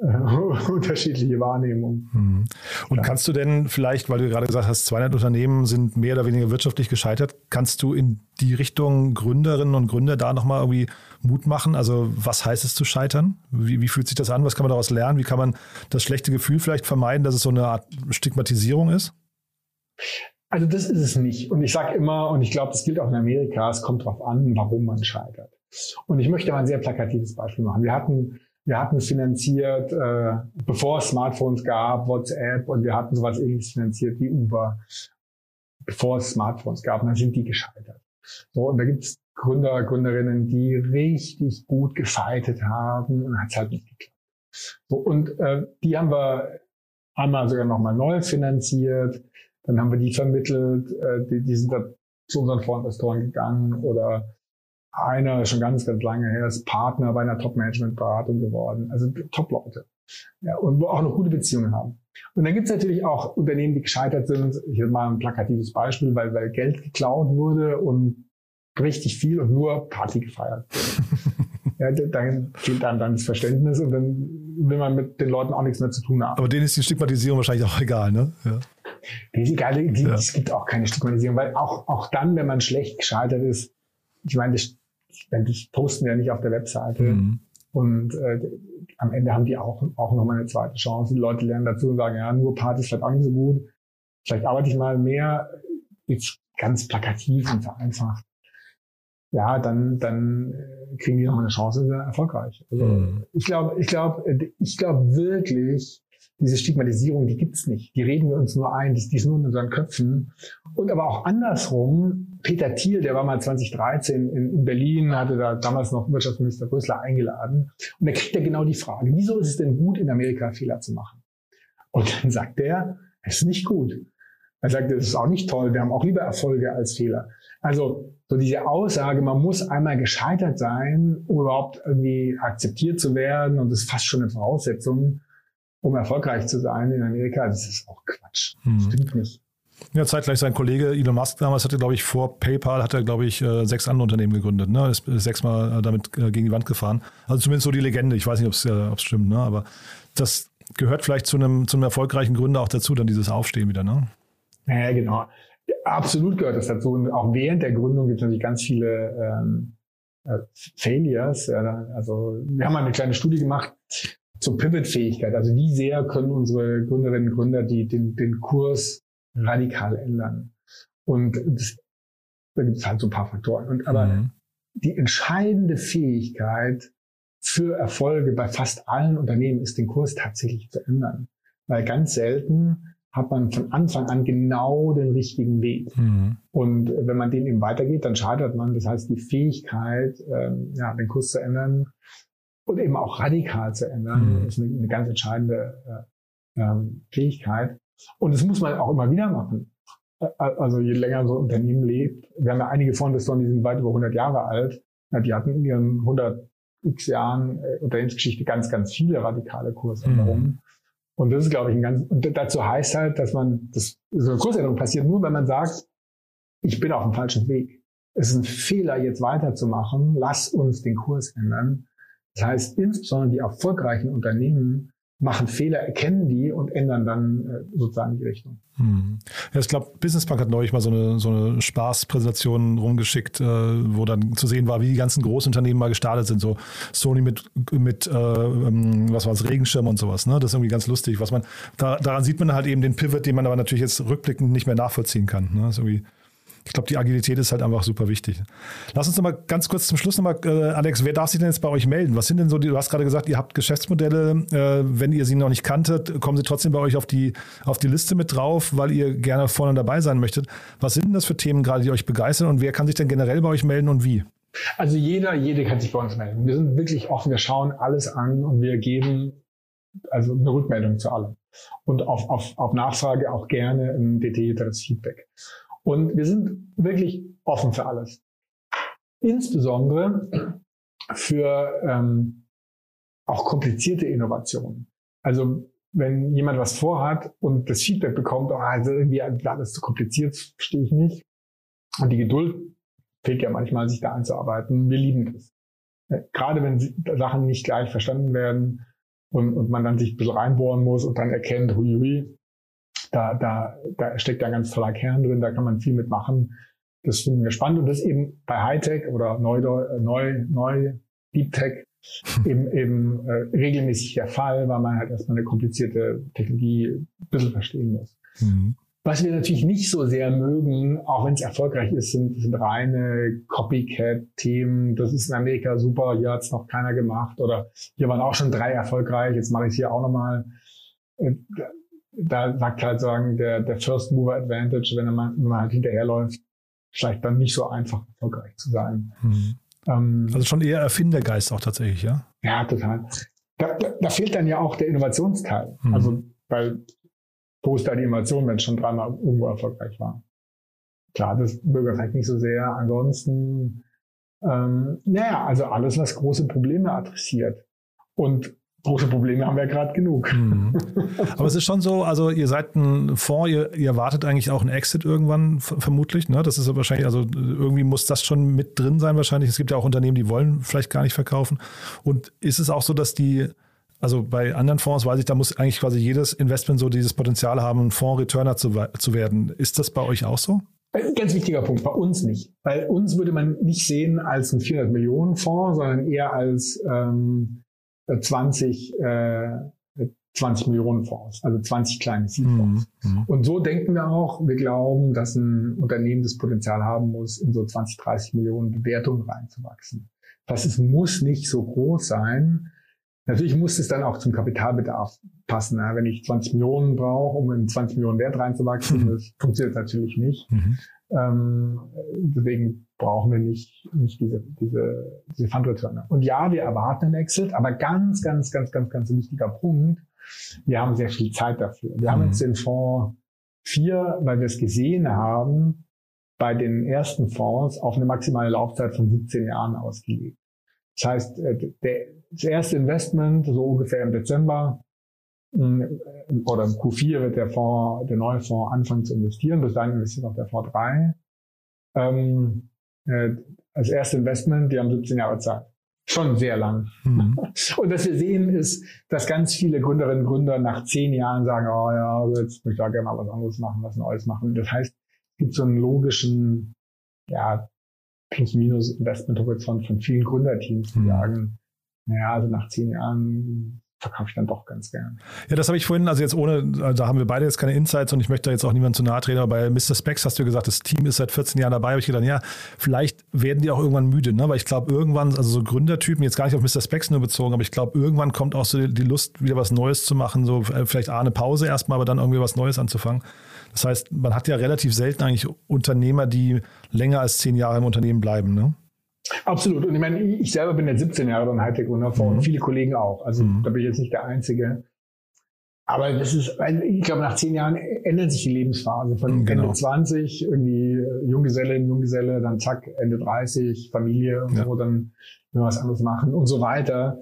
unterschiedliche Wahrnehmungen. Hm. Und Ja. kannst du denn vielleicht, weil du gerade gesagt hast, 200 Unternehmen sind mehr oder weniger wirtschaftlich gescheitert, kannst du in die Richtung Gründerinnen und Gründer da nochmal irgendwie Mut machen? Also was heißt es zu scheitern? Wie, wie fühlt sich das an? Was kann man daraus lernen? Wie kann man das schlechte Gefühl vielleicht vermeiden, dass es so eine Art Stigmatisierung ist? Also das ist es nicht. Und ich sage immer, und ich glaube, das gilt auch in Amerika, es kommt darauf an, warum man scheitert. Und ich möchte mal ein sehr plakatives Beispiel machen. Wir hatten, wir hatten finanziert, äh, bevor es Smartphones gab, WhatsApp und wir hatten sowas ähnliches finanziert wie Uber, bevor es Smartphones gab. Und dann sind die gescheitert. So, und da gibt es Gründer, Gründerinnen, die richtig gut gefeitet haben und hat es halt nicht geklappt. So, und äh, die haben wir einmal sogar nochmal neu finanziert. Dann haben wir die vermittelt, äh, die, die sind da zu unseren Vorinvestoren gegangen oder einer schon ganz, ganz lange her ist Partner bei einer Top-Management-Beratung geworden. Also Top-Leute. Ja, und wo auch noch gute Beziehungen haben. Und dann gibt es natürlich auch Unternehmen, die gescheitert sind. Ich habe mal ein plakatives Beispiel, weil, weil Geld geklaut wurde und richtig viel und nur Party gefeiert ja, dann fehlt einem dann das Verständnis und dann will man mit den Leuten auch nichts mehr zu tun haben. Aber denen ist die Stigmatisierung wahrscheinlich auch egal, ne? Ja. Die ist egal, die, ja. es gibt auch keine Stigmatisierung, weil auch, auch dann, wenn man schlecht gescheitert ist, ich meine, das, das posten wir ja nicht auf der Webseite. Mhm. Und äh, am Ende haben die auch, auch nochmal eine zweite Chance. Die Leute lernen dazu und sagen, ja, nur Party ist vielleicht auch nicht so gut. Vielleicht arbeite ich mal mehr, jetzt ganz plakativ und vereinfacht ja, dann, dann äh, kriegen die nochmal eine Chance und sind erfolgreich. Also mhm. ich glaube, ich glaube, äh, ich glaube wirklich, diese Stigmatisierung, die gibt's nicht. Die reden wir uns nur ein, die ist nur in unseren Köpfen. Und aber auch andersrum, Peter Thiel, der war mal 2013 in, in Berlin, hatte da damals noch Wirtschaftsminister Brüssler eingeladen. Und da kriegt er genau die Frage, wieso ist es denn gut, in Amerika Fehler zu machen? Und dann sagt er, es ist nicht gut. Er sagt, es ist auch nicht toll, wir haben auch lieber Erfolge als Fehler. Also so diese Aussage, man muss einmal gescheitert sein, um überhaupt irgendwie akzeptiert zu werden und das ist fast schon eine Voraussetzung, um erfolgreich zu sein in Amerika, das ist auch Quatsch. Hm. Stimmt nicht. Ja, zeitgleich sein Kollege Elon Musk damals hatte, glaube ich, vor PayPal hat er, glaube ich, äh, sechs andere Unternehmen gegründet. Ne? Ist sechsmal äh, damit äh, gegen die Wand gefahren. Also zumindest so die Legende. Ich weiß nicht, ob es stimmt, ne? aber das gehört vielleicht zu einem, zu einem erfolgreichen Gründer auch dazu, dann dieses Aufstehen wieder. Ne? Ja, genau. Absolut gehört das dazu. Und auch während der Gründung gibt es natürlich ganz viele ähm, äh, Failures. also wir haben mal eine kleine Studie gemacht zur Pivot-Fähigkeit. Also wie sehr können unsere Gründerinnen und Gründer die, den, den Kurs radikal ändern? Und das, da gibt es halt so ein paar Faktoren. Und aber mhm. die entscheidende Fähigkeit für Erfolge bei fast allen Unternehmen ist, den Kurs tatsächlich zu ändern. Weil ganz selten hat man von Anfang an genau den richtigen Weg. Mhm. Und wenn man den eben weitergeht, dann scheitert man. Das heißt, die Fähigkeit, ähm, ja, den Kurs zu ändern und eben auch radikal zu ändern, mhm. ist eine, eine, ganz entscheidende äh, ähm, Fähigkeit. Und das muss man auch immer wieder machen. Also je länger so ein Unternehmen lebt, wir haben ja einige Vorinvestoren, die sind weit über 100 Jahre alt. Die hatten in ihren 100 x Jahren äh, Unternehmensgeschichte ganz, ganz viele radikale Kursänderungen. Mhm. Und das ist, glaube ich, ein ganz, und dazu heißt halt, dass man, das, so eine Kursänderung passiert nur, wenn man sagt, ich bin auf dem falschen Weg. Es ist ein Fehler, jetzt weiterzumachen. Lass uns den Kurs ändern. Das heißt, insbesondere die erfolgreichen Unternehmen machen Fehler, erkennen die und ändern dann äh, sozusagen die Richtung. Hm. Ja, ich glaube, Businessbank hat neulich mal so eine, so eine Spaßpräsentation rumgeschickt, äh, wo dann zu sehen war, wie die ganzen Großunternehmen mal gestartet sind. So Sony mit, mit äh, ähm, was war es, Regenschirm und sowas. Ne? Das ist irgendwie ganz lustig. Was man, da, daran sieht man halt eben den Pivot, den man aber natürlich jetzt rückblickend nicht mehr nachvollziehen kann. Ne? Das ist irgendwie ich glaube, die Agilität ist halt einfach super wichtig. Lass uns noch mal ganz kurz zum Schluss nochmal, äh, Alex, wer darf sich denn jetzt bei euch melden? Was sind denn so die, du hast gerade gesagt, ihr habt Geschäftsmodelle, äh, wenn ihr sie noch nicht kanntet, kommen sie trotzdem bei euch auf die, auf die Liste mit drauf, weil ihr gerne vorne dabei sein möchtet. Was sind denn das für Themen gerade, die euch begeistern und wer kann sich denn generell bei euch melden und wie? Also jeder, jede kann sich bei uns melden. Wir sind wirklich offen, wir schauen alles an und wir geben also eine Rückmeldung zu allem. Und auf, auf, auf Nachfrage auch gerne ein detaillierteres Feedback. Und wir sind wirklich offen für alles. Insbesondere für ähm, auch komplizierte Innovationen. Also wenn jemand was vorhat und das Feedback bekommt, oh, also irgendwie alles zu kompliziert, verstehe ich nicht. Und die Geduld fehlt ja manchmal, sich da einzuarbeiten. Wir lieben das. Äh, gerade wenn Sachen nicht gleich verstanden werden und, und man dann sich ein bisschen reinbohren muss und dann erkennt, hui, hui, da, da, da steckt ein ganz toller Kern drin, da kann man viel mitmachen. Das finden wir spannend und das eben bei Hightech oder neu, neu, neu Deep Tech eben, eben äh, regelmäßig der Fall, weil man halt erstmal eine komplizierte Technologie ein bisschen verstehen muss. Mhm. Was wir natürlich nicht so sehr mögen, auch wenn es erfolgreich ist, sind, sind reine Copycat-Themen. Das ist in Amerika super, hier hat es noch keiner gemacht. Oder hier waren auch schon drei erfolgreich, jetzt mache ich es hier auch nochmal. Da sagt halt sagen, der, der First Mover Advantage, wenn man, wenn man halt hinterherläuft, vielleicht dann nicht so einfach erfolgreich zu sein. Mhm. Ähm, also schon eher Erfindergeist auch tatsächlich, ja? Ja, total. Da, da, da fehlt dann ja auch der Innovationsteil. Mhm. Also, weil wo ist da die Innovation, wenn es schon dreimal irgendwo erfolgreich war? Klar, das bürger vielleicht nicht so sehr. Ansonsten, ähm, naja, also alles, was große Probleme adressiert. Und große Probleme haben wir gerade genug. Mhm. Aber es ist schon so, also ihr seid ein Fonds, ihr, ihr erwartet eigentlich auch einen Exit irgendwann vermutlich. Ne? Das ist wahrscheinlich, also irgendwie muss das schon mit drin sein wahrscheinlich. Es gibt ja auch Unternehmen, die wollen vielleicht gar nicht verkaufen. Und ist es auch so, dass die, also bei anderen Fonds weiß ich, da muss eigentlich quasi jedes Investment so dieses Potenzial haben, ein Fonds-Returner zu, zu werden. Ist das bei euch auch so? Ein ganz wichtiger Punkt, bei uns nicht. Bei uns würde man nicht sehen als ein 400 Millionen Fonds, sondern eher als ähm, 20, äh, 20 Millionen Fonds, also 20 kleine Seed-Fonds. Mhm, mhm. Und so denken wir auch, wir glauben, dass ein Unternehmen das Potenzial haben muss, in so 20, 30 Millionen Bewertungen reinzuwachsen. Das ist, muss nicht so groß sein. Natürlich muss es dann auch zum Kapitalbedarf passen. Ja. Wenn ich 20 Millionen brauche, um in 20 Millionen Wert reinzuwachsen, mhm. das funktioniert natürlich nicht. Mhm. Ähm, deswegen brauchen wir nicht, nicht diese, diese, diese Fund-Returner. Und ja, wir erwarten einen Exit, aber ganz, ganz, ganz, ganz, ganz wichtiger Punkt, wir haben sehr viel Zeit dafür. Wir mhm. haben jetzt den Fonds 4, weil wir es gesehen haben, bei den ersten Fonds auf eine maximale Laufzeit von 17 Jahren ausgelegt. Das heißt, äh, der, das erste Investment, so ungefähr im Dezember mm, oder im Q4 wird der Fonds, der neue Fonds anfangen zu investieren. Bis dahin investiert auch der Fonds 3. Ähm, äh, als erste Investment, die haben 17 Jahre Zeit. Schon sehr lang. Mhm. Und was wir sehen ist, dass ganz viele Gründerinnen und Gründer nach zehn Jahren sagen, oh ja, jetzt möchte ich da gerne mal was anderes machen, was Neues machen. Das heißt, es gibt so einen logischen, ja, Plus-Minus-Investment-Horizont von vielen Gründerteams, die mhm. sagen, naja, also nach zehn Jahren verkaufe ich dann doch ganz gern. Ja, das habe ich vorhin, also jetzt ohne, da haben wir beide jetzt keine Insights und ich möchte da jetzt auch niemand zu nahe treten, aber bei Mr. Specs hast du gesagt, das Team ist seit 14 Jahren dabei, habe ich gedacht, ja, vielleicht werden die auch irgendwann müde, ne? weil ich glaube, irgendwann, also so Gründertypen, jetzt gar nicht auf Mr. Specs nur bezogen, aber ich glaube, irgendwann kommt auch so die Lust, wieder was Neues zu machen, so äh, vielleicht eine Pause erstmal, aber dann irgendwie was Neues anzufangen. Das heißt, man hat ja relativ selten eigentlich Unternehmer, die länger als zehn Jahre im Unternehmen bleiben, ne? Absolut. Und ich meine, ich selber bin jetzt 17 Jahre beim Hightech und davor mhm. und viele Kollegen auch. Also mhm. da bin ich jetzt nicht der Einzige. Aber das ist, ich glaube, nach zehn Jahren ändert sich die Lebensphase von genau. Ende 20, irgendwie äh, Junggeselle, Junggeselle, dann zack, Ende 30, Familie und ja. so, dann was anderes machen und so weiter.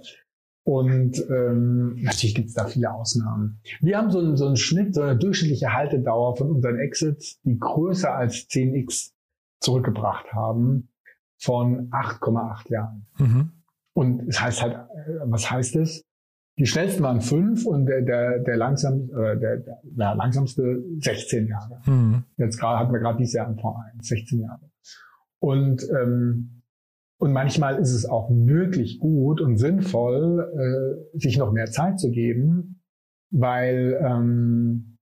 Und ähm, natürlich gibt es da viele Ausnahmen. Wir haben so einen, so einen Schnitt, so eine durchschnittliche Haltedauer von unseren Exits, die größer als 10x zurückgebracht haben von 8,8 Jahren. Mhm. Und es heißt halt, äh, was heißt es? Die schnellsten waren fünf und der, der, der, langsam, äh, der, der, langsamste 16 Jahre. Mhm. Jetzt gerade hatten wir gerade dieses Jahr im 1, 16 Jahre. Und, ähm, und manchmal ist es auch wirklich gut und sinnvoll, äh, sich noch mehr Zeit zu geben, weil, ähm,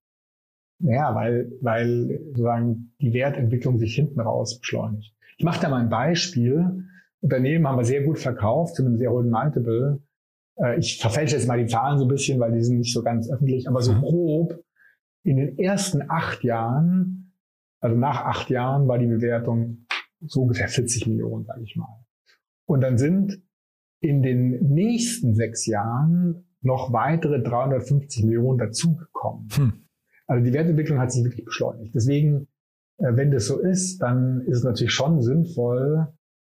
ja, weil, weil sozusagen die Wertentwicklung sich hinten raus beschleunigt. Ich mache da mal ein Beispiel. Unternehmen haben wir sehr gut verkauft zu einem sehr hohen Multiple. Äh, ich verfälsche jetzt mal die Zahlen so ein bisschen, weil die sind nicht so ganz öffentlich, aber so mhm. grob in den ersten acht Jahren, also nach acht Jahren war die Bewertung so ungefähr 40 Millionen, sage ich mal. Und dann sind in den nächsten sechs Jahren noch weitere 350 Millionen dazugekommen. Hm. Also die Wertentwicklung hat sich wirklich beschleunigt. Deswegen wenn das so ist, dann ist es natürlich schon sinnvoll,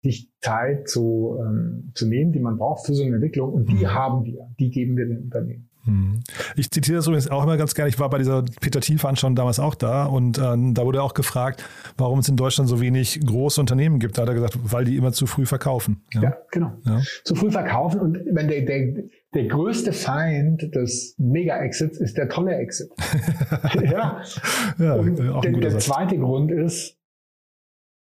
sich Zeit zu, ähm, zu nehmen, die man braucht für so eine Entwicklung. Und die mhm. haben wir, die geben wir den Unternehmen. Mhm. Ich zitiere das übrigens auch immer ganz gerne. Ich war bei dieser Peter Thiel-Veranstaltung damals auch da und äh, da wurde auch gefragt, warum es in Deutschland so wenig große Unternehmen gibt. Da hat er gesagt, weil die immer zu früh verkaufen. Ja, ja genau. Ja. Zu früh verkaufen und wenn der, der, der größte Feind des Mega-Exits ist der tolle Exit. ja. ja und der, der zweite Grund ist,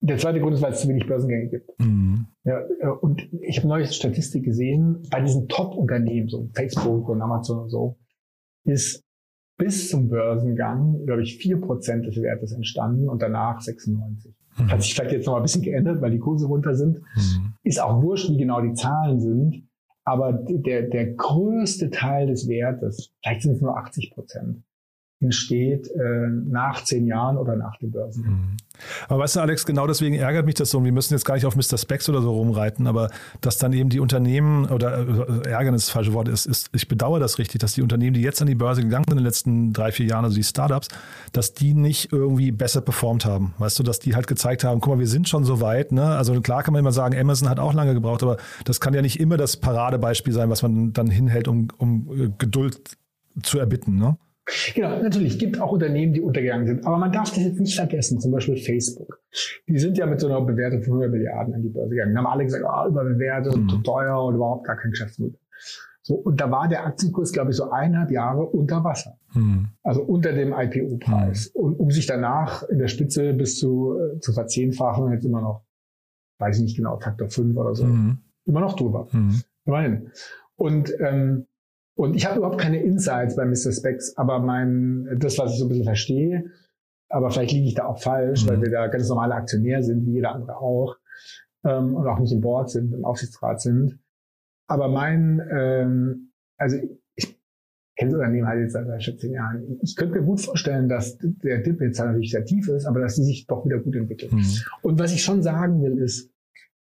der zweite Grund ist, weil es zu wenig Börsengänge gibt. Mhm. Ja, äh, und ich habe neulich Statistik gesehen, bei diesen Top-Unternehmen, so Facebook und Amazon und so, ist bis zum Börsengang, glaube ich, vier Prozent des Wertes entstanden und danach 96. Mhm. Hat sich vielleicht jetzt noch mal ein bisschen geändert, weil die Kurse runter sind. Mhm. Ist auch wurscht, wie genau die Zahlen sind. Aber der, der größte Teil des Wertes, vielleicht sind es nur 80 Prozent, entsteht äh, nach zehn Jahren oder nach dem Börsen. Aber weißt du, Alex, genau deswegen ärgert mich das so. Und wir müssen jetzt gar nicht auf Mr. Specs oder so rumreiten, aber dass dann eben die Unternehmen, oder äh, ärgern ist das falsche Wort, ist, ist, ich bedauere das richtig, dass die Unternehmen, die jetzt an die Börse gegangen sind in den letzten drei, vier Jahren, also die Startups, dass die nicht irgendwie besser performt haben. Weißt du, dass die halt gezeigt haben, guck mal, wir sind schon so weit. Ne? Also klar kann man immer sagen, Amazon hat auch lange gebraucht, aber das kann ja nicht immer das Paradebeispiel sein, was man dann hinhält, um, um äh, Geduld zu erbitten. Ne? Genau, natürlich gibt auch Unternehmen, die untergegangen sind. Aber man darf das jetzt nicht vergessen, zum Beispiel Facebook. Die sind ja mit so einer Bewertung von 100 Milliarden an die Börse gegangen. Da haben alle gesagt, oh, überbewertet und mhm. teuer und überhaupt gar kein Geschäftsmodell. So, und da war der Aktienkurs, glaube ich, so eineinhalb Jahre unter Wasser. Mhm. Also unter dem IPO-Preis. Mhm. Und um sich danach in der Spitze bis zu, äh, zu verzehnfachen, jetzt immer noch, weiß ich nicht genau, Faktor 5 oder so. Mhm. Immer noch drüber. Mhm. Immerhin. Und ähm, und ich habe überhaupt keine Insights bei Mr. Specs, aber mein, das, was ich so ein bisschen verstehe, aber vielleicht liege ich da auch falsch, mhm. weil wir da ganz normale Aktionär sind, wie jeder andere auch, ähm, und auch nicht im Board sind, im Aufsichtsrat sind. Aber mein, ähm, also ich kenne das Unternehmen halt jetzt seit schon zehn Jahren. Ich könnte mir gut vorstellen, dass der Dip jetzt natürlich sehr tief ist, aber dass die sich doch wieder gut entwickeln. Mhm. Und was ich schon sagen will ist,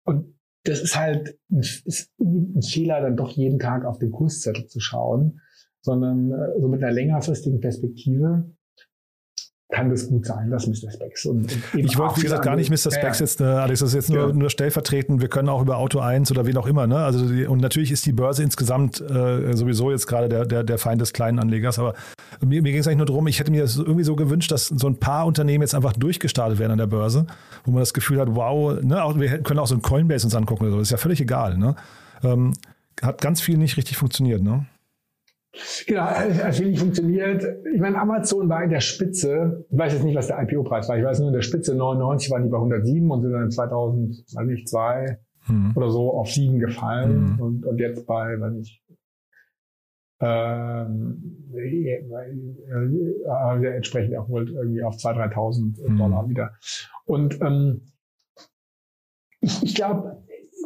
und das ist halt ein, ist ein Fehler, dann doch jeden Tag auf den Kurszettel zu schauen, sondern äh, so mit einer längerfristigen Perspektive kann das gut sein, dass Mr. Specs und, und Ich wollte, wie gesagt, gar nicht Mr. Specs ja, jetzt, äh, Alex, das ist jetzt nur, ja. nur stellvertretend. Wir können auch über Auto 1 oder wen auch immer, ne? Also, die, und natürlich ist die Börse insgesamt äh, sowieso jetzt gerade der, der, der Feind des kleinen Anlegers, aber mir, mir ging es eigentlich nur darum, ich hätte mir das irgendwie so gewünscht, dass so ein paar Unternehmen jetzt einfach durchgestartet werden an der Börse, wo man das Gefühl hat, wow, ne? Auch, wir können auch so ein Coinbase uns angucken oder so, ist ja völlig egal, ne? Ähm, hat ganz viel nicht richtig funktioniert, ne? Genau, hat viel nicht funktioniert. Ich meine, Amazon war in der Spitze, ich weiß jetzt nicht, was der IPO-Preis war, ich weiß nur, in der Spitze 99 waren die bei 107 und sind dann 2000, weiß nicht, zwei hm. oder so auf sieben gefallen hm. und, und jetzt bei, weiß nicht, ähm, äh, äh, entsprechend erholt irgendwie auf 2.000, 3.000 hm. Dollar wieder. Und ähm, ich, ich glaube,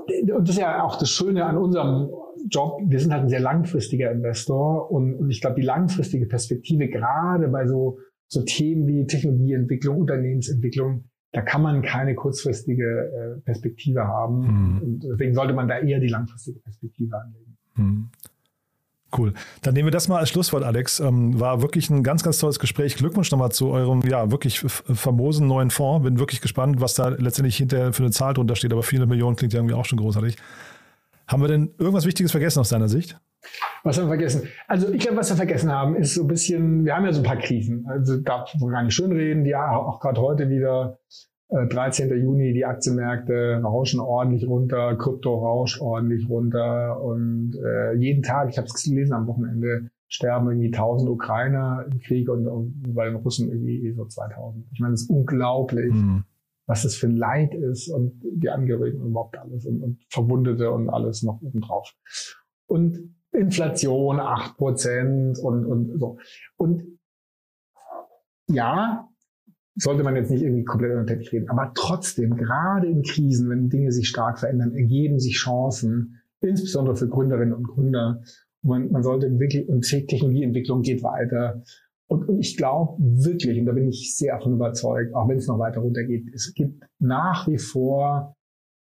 und das ist ja auch das Schöne an unserem Job, wir sind halt ein sehr langfristiger Investor und, und ich glaube, die langfristige Perspektive, gerade bei so, so Themen wie Technologieentwicklung, Unternehmensentwicklung, da kann man keine kurzfristige äh, Perspektive haben. Mhm. Und deswegen sollte man da eher die langfristige Perspektive anlegen. Mhm. Cool. Dann nehmen wir das mal als Schlusswort, Alex. Ähm, war wirklich ein ganz, ganz tolles Gespräch. Glückwunsch nochmal zu eurem, ja, wirklich famosen neuen Fonds. Bin wirklich gespannt, was da letztendlich hinter für eine Zahl drunter steht. Aber viele Millionen klingt ja irgendwie auch schon großartig. Haben wir denn irgendwas Wichtiges vergessen aus deiner Sicht? Was haben wir vergessen? Also ich glaube, was wir vergessen haben, ist so ein bisschen, wir haben ja so ein paar Krisen. Also darf man gar nicht schön reden, die auch gerade heute wieder 13. Äh, Juni, die Aktienmärkte rauschen ordentlich runter, Krypto rauscht ordentlich runter und äh, jeden Tag, ich habe es gelesen am Wochenende, sterben irgendwie 1000 Ukrainer im Krieg und, und bei den Russen irgendwie so 2000. Ich meine, das ist unglaublich. Mhm was das für ein Leid ist und die Angehörigen und überhaupt alles und, und Verwundete und alles noch obendrauf. Und Inflation acht Prozent und, und so. Und ja, sollte man jetzt nicht irgendwie komplett unter Teppich reden, aber trotzdem, gerade in Krisen, wenn Dinge sich stark verändern, ergeben sich Chancen, insbesondere für Gründerinnen und Gründer. Man, man sollte wirklich, und Technologieentwicklung geht weiter. Und, und ich glaube wirklich, und da bin ich sehr davon überzeugt, auch wenn es noch weiter runtergeht, es gibt nach wie vor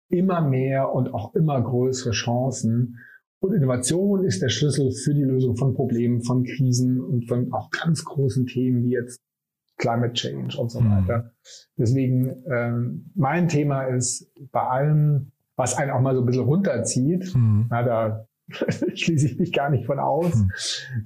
immer mehr und auch immer größere Chancen. Und Innovation ist der Schlüssel für die Lösung von Problemen, von Krisen und von auch ganz großen Themen wie jetzt Climate Change und so mhm. weiter. Deswegen, ähm, mein Thema ist bei allem, was einen auch mal so ein bisschen runterzieht, mhm. na, da schließe ich mich gar nicht von aus, hm.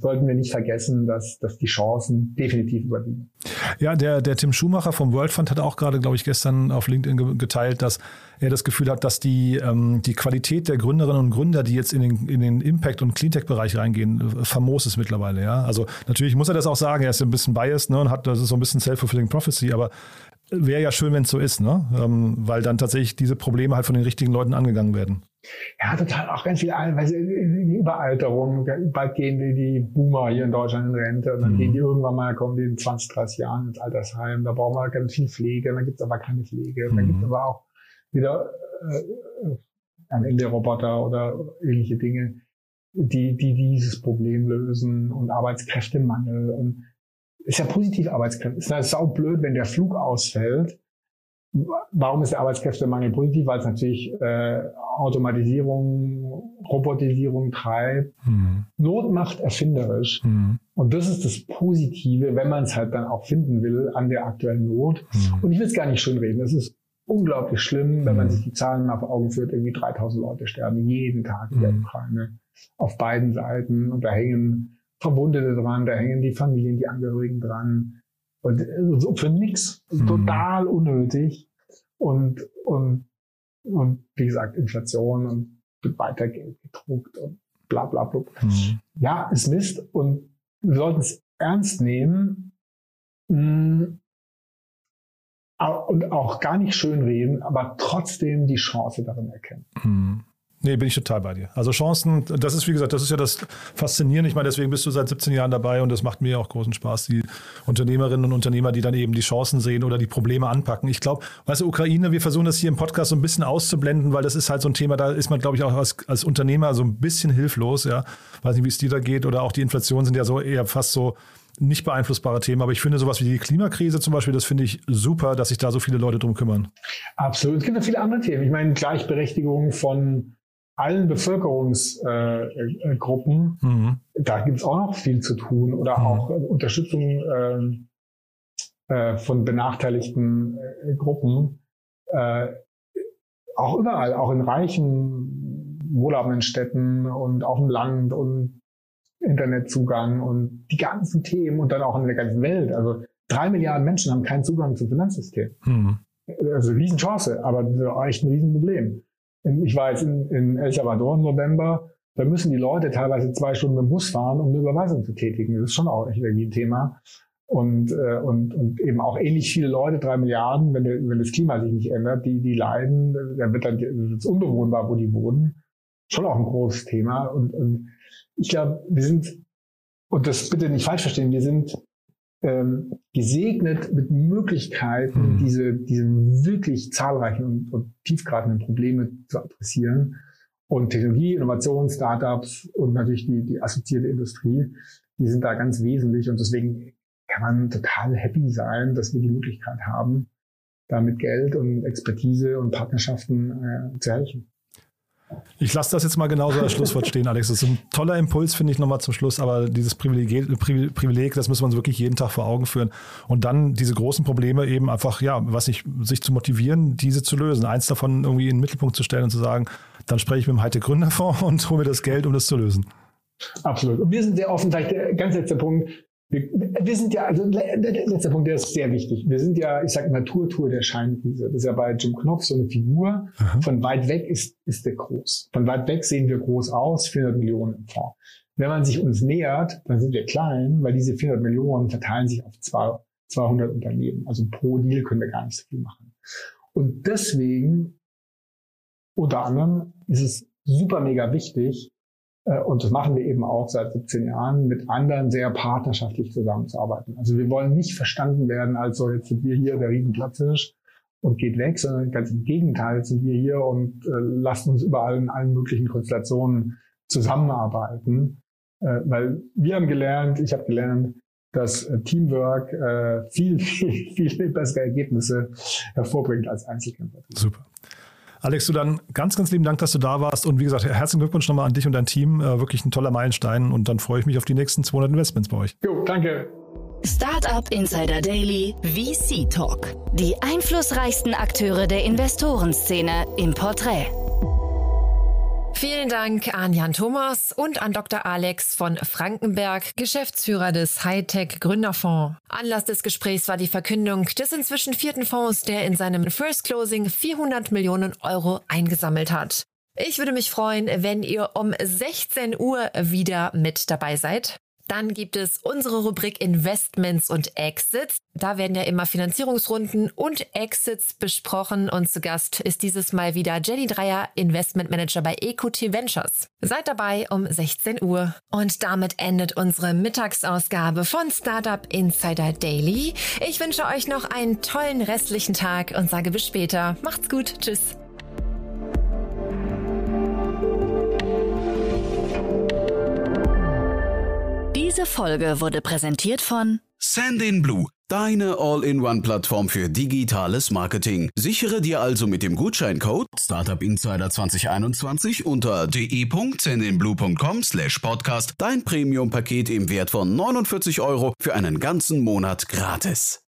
sollten wir nicht vergessen, dass, dass die Chancen definitiv überwiegen. Ja, der, der Tim Schumacher vom World Fund hat auch gerade, glaube ich, gestern auf LinkedIn geteilt, dass er das Gefühl hat, dass die, ähm, die Qualität der Gründerinnen und Gründer, die jetzt in den, in den Impact- und Cleantech-Bereich reingehen, äh, famos ist mittlerweile. Ja? Also natürlich muss er das auch sagen, er ist ein bisschen biased ne, und hat, das ist so ein bisschen self-fulfilling prophecy, aber wäre ja schön, wenn es so ist, ne? Ähm, weil dann tatsächlich diese Probleme halt von den richtigen Leuten angegangen werden. Ja, total. Auch ganz viele, weil die Überalterung, bald gehen die, die Boomer hier in Deutschland in Rente und dann mhm. gehen die irgendwann mal, kommen die in 20, 30 Jahren ins Altersheim. Da brauchen wir ganz viel Pflege, dann gibt es aber keine Pflege. Mhm. Dann gibt es aber auch wieder äh, am Ende Roboter oder ähnliche Dinge, die, die dieses Problem lösen und Arbeitskräftemangel und ist ja positiv Arbeitskräfte. Ist ja saublöd, wenn der Flug ausfällt. Warum ist der Arbeitskräftemangel positiv? Weil es natürlich äh, Automatisierung, Robotisierung treibt. Mhm. Not macht erfinderisch. Mhm. Und das ist das Positive, wenn man es halt dann auch finden will an der aktuellen Not. Mhm. Und ich will es gar nicht schön reden. Es ist unglaublich schlimm, wenn man mhm. sich die Zahlen mal vor Augen führt. Irgendwie 3000 Leute sterben jeden Tag in der mhm. Ukraine auf beiden Seiten. Und da hängen Verwundete dran, da hängen die Familien, die Angehörigen dran. Und so für nix, mhm. total unnötig. Und, und, und wie gesagt, Inflation und weiter Geld gedruckt und bla bla bla. Mhm. Ja, ist Mist und wir sollten es ernst nehmen mh, mm, und auch gar nicht schön reden, aber trotzdem die Chance darin erkennen. Mhm. Nee, bin ich total bei dir. Also Chancen, das ist wie gesagt, das ist ja das Faszinierende. Ich meine, deswegen bist du seit 17 Jahren dabei und das macht mir auch großen Spaß, die Unternehmerinnen und Unternehmer, die dann eben die Chancen sehen oder die Probleme anpacken. Ich glaube, weißt du, Ukraine, wir versuchen das hier im Podcast so ein bisschen auszublenden, weil das ist halt so ein Thema, da ist man, glaube ich, auch als, als Unternehmer so ein bisschen hilflos, ja. Weiß nicht, wie es dir da geht oder auch die Inflation sind ja so eher fast so nicht beeinflussbare Themen, aber ich finde sowas wie die Klimakrise zum Beispiel, das finde ich super, dass sich da so viele Leute drum kümmern. Absolut. Es gibt noch viele andere Themen. Ich meine, Gleichberechtigung von allen Bevölkerungsgruppen, äh, mhm. da gibt es auch noch viel zu tun oder mhm. auch Unterstützung äh, äh, von benachteiligten äh, Gruppen. Äh, auch überall, auch in reichen, wohlhabenden Städten und auf dem Land und Internetzugang und die ganzen Themen und dann auch in der ganzen Welt. Also drei Milliarden Menschen haben keinen Zugang zum Finanzsystem. Mhm. Also Riesenchance, aber echt ein Riesenproblem ich war jetzt in, in El Salvador im November, da müssen die Leute teilweise zwei Stunden mit dem Bus fahren, um eine Überweisung zu tätigen. Das ist schon auch irgendwie ein Thema. Und, äh, und, und eben auch ähnlich viele Leute, drei Milliarden, wenn, der, wenn das Klima sich nicht ändert, die, die leiden, dann wird dann das unbewohnbar, wo die wohnen. Schon auch ein großes Thema. Und, und ich glaube, wir sind, und das bitte nicht falsch verstehen, wir sind ähm, gesegnet mit Möglichkeiten, mhm. diese, diese wirklich zahlreichen und, und tiefgreifenden Probleme zu adressieren. Und Technologie, Innovation, Startups und natürlich die, die assoziierte Industrie, die sind da ganz wesentlich. Und deswegen kann man total happy sein, dass wir die Möglichkeit haben, da mit Geld und Expertise und Partnerschaften äh, zu helfen. Ich lasse das jetzt mal genauso als Schlusswort stehen, Alex. Das ist ein toller Impuls, finde ich, nochmal zum Schluss. Aber dieses Privileg, Privileg, das muss man wirklich jeden Tag vor Augen führen. Und dann diese großen Probleme eben einfach, ja, was ich, sich zu motivieren, diese zu lösen. Eins davon irgendwie in den Mittelpunkt zu stellen und zu sagen, dann spreche ich mit dem Heite Gründerfonds und hole mir das Geld, um das zu lösen. Absolut. Und wir sind sehr offen, vielleicht der ganz letzte Punkt. Wir, wir, sind ja, also letzter Punkt, der ist sehr wichtig. Wir sind ja, ich sage Naturtour der Scheinwiese. Das ist ja bei Jim Knopf so eine Figur. Aha. Von weit weg ist, ist der groß. Von weit weg sehen wir groß aus, 400 Millionen im Fonds. Wenn man sich uns nähert, dann sind wir klein, weil diese 400 Millionen verteilen sich auf 200 Unternehmen. Also pro Deal können wir gar nicht so viel machen. Und deswegen, unter anderem, ist es super mega wichtig, und das machen wir eben auch seit 17 Jahren, mit anderen sehr partnerschaftlich zusammenzuarbeiten. Also wir wollen nicht verstanden werden, als so jetzt sind wir hier der Riesenplatzhirsch und geht weg, sondern ganz im Gegenteil sind wir hier und äh, lassen uns überall in allen möglichen Konstellationen zusammenarbeiten. Äh, weil wir haben gelernt, ich habe gelernt, dass äh, Teamwork äh, viel, viel, viel bessere Ergebnisse hervorbringt als Einzelkämpfer. Super. Alex, du dann ganz, ganz lieben Dank, dass du da warst. Und wie gesagt, herzlichen Glückwunsch nochmal an dich und dein Team. Äh, wirklich ein toller Meilenstein. Und dann freue ich mich auf die nächsten 200 Investments bei euch. Jo, danke. Startup Insider Daily VC Talk. Die einflussreichsten Akteure der Investorenszene im Porträt. Vielen Dank an Jan Thomas und an Dr. Alex von Frankenberg, Geschäftsführer des Hightech Gründerfonds. Anlass des Gesprächs war die Verkündung des inzwischen vierten Fonds, der in seinem First Closing 400 Millionen Euro eingesammelt hat. Ich würde mich freuen, wenn ihr um 16 Uhr wieder mit dabei seid. Dann gibt es unsere Rubrik Investments und Exits. Da werden ja immer Finanzierungsrunden und Exits besprochen und zu Gast ist dieses Mal wieder Jenny Dreier, Investment Manager bei Equity Ventures. Seid dabei um 16 Uhr. Und damit endet unsere Mittagsausgabe von Startup Insider Daily. Ich wünsche euch noch einen tollen restlichen Tag und sage bis später. Macht's gut. Tschüss. Diese Folge wurde präsentiert von Sandinblue, deine All-in-One-Plattform für digitales Marketing. Sichere dir also mit dem Gutscheincode Startup Insider 2021 unter de.sandinblue.com slash podcast dein Premium-Paket im Wert von 49 Euro für einen ganzen Monat gratis.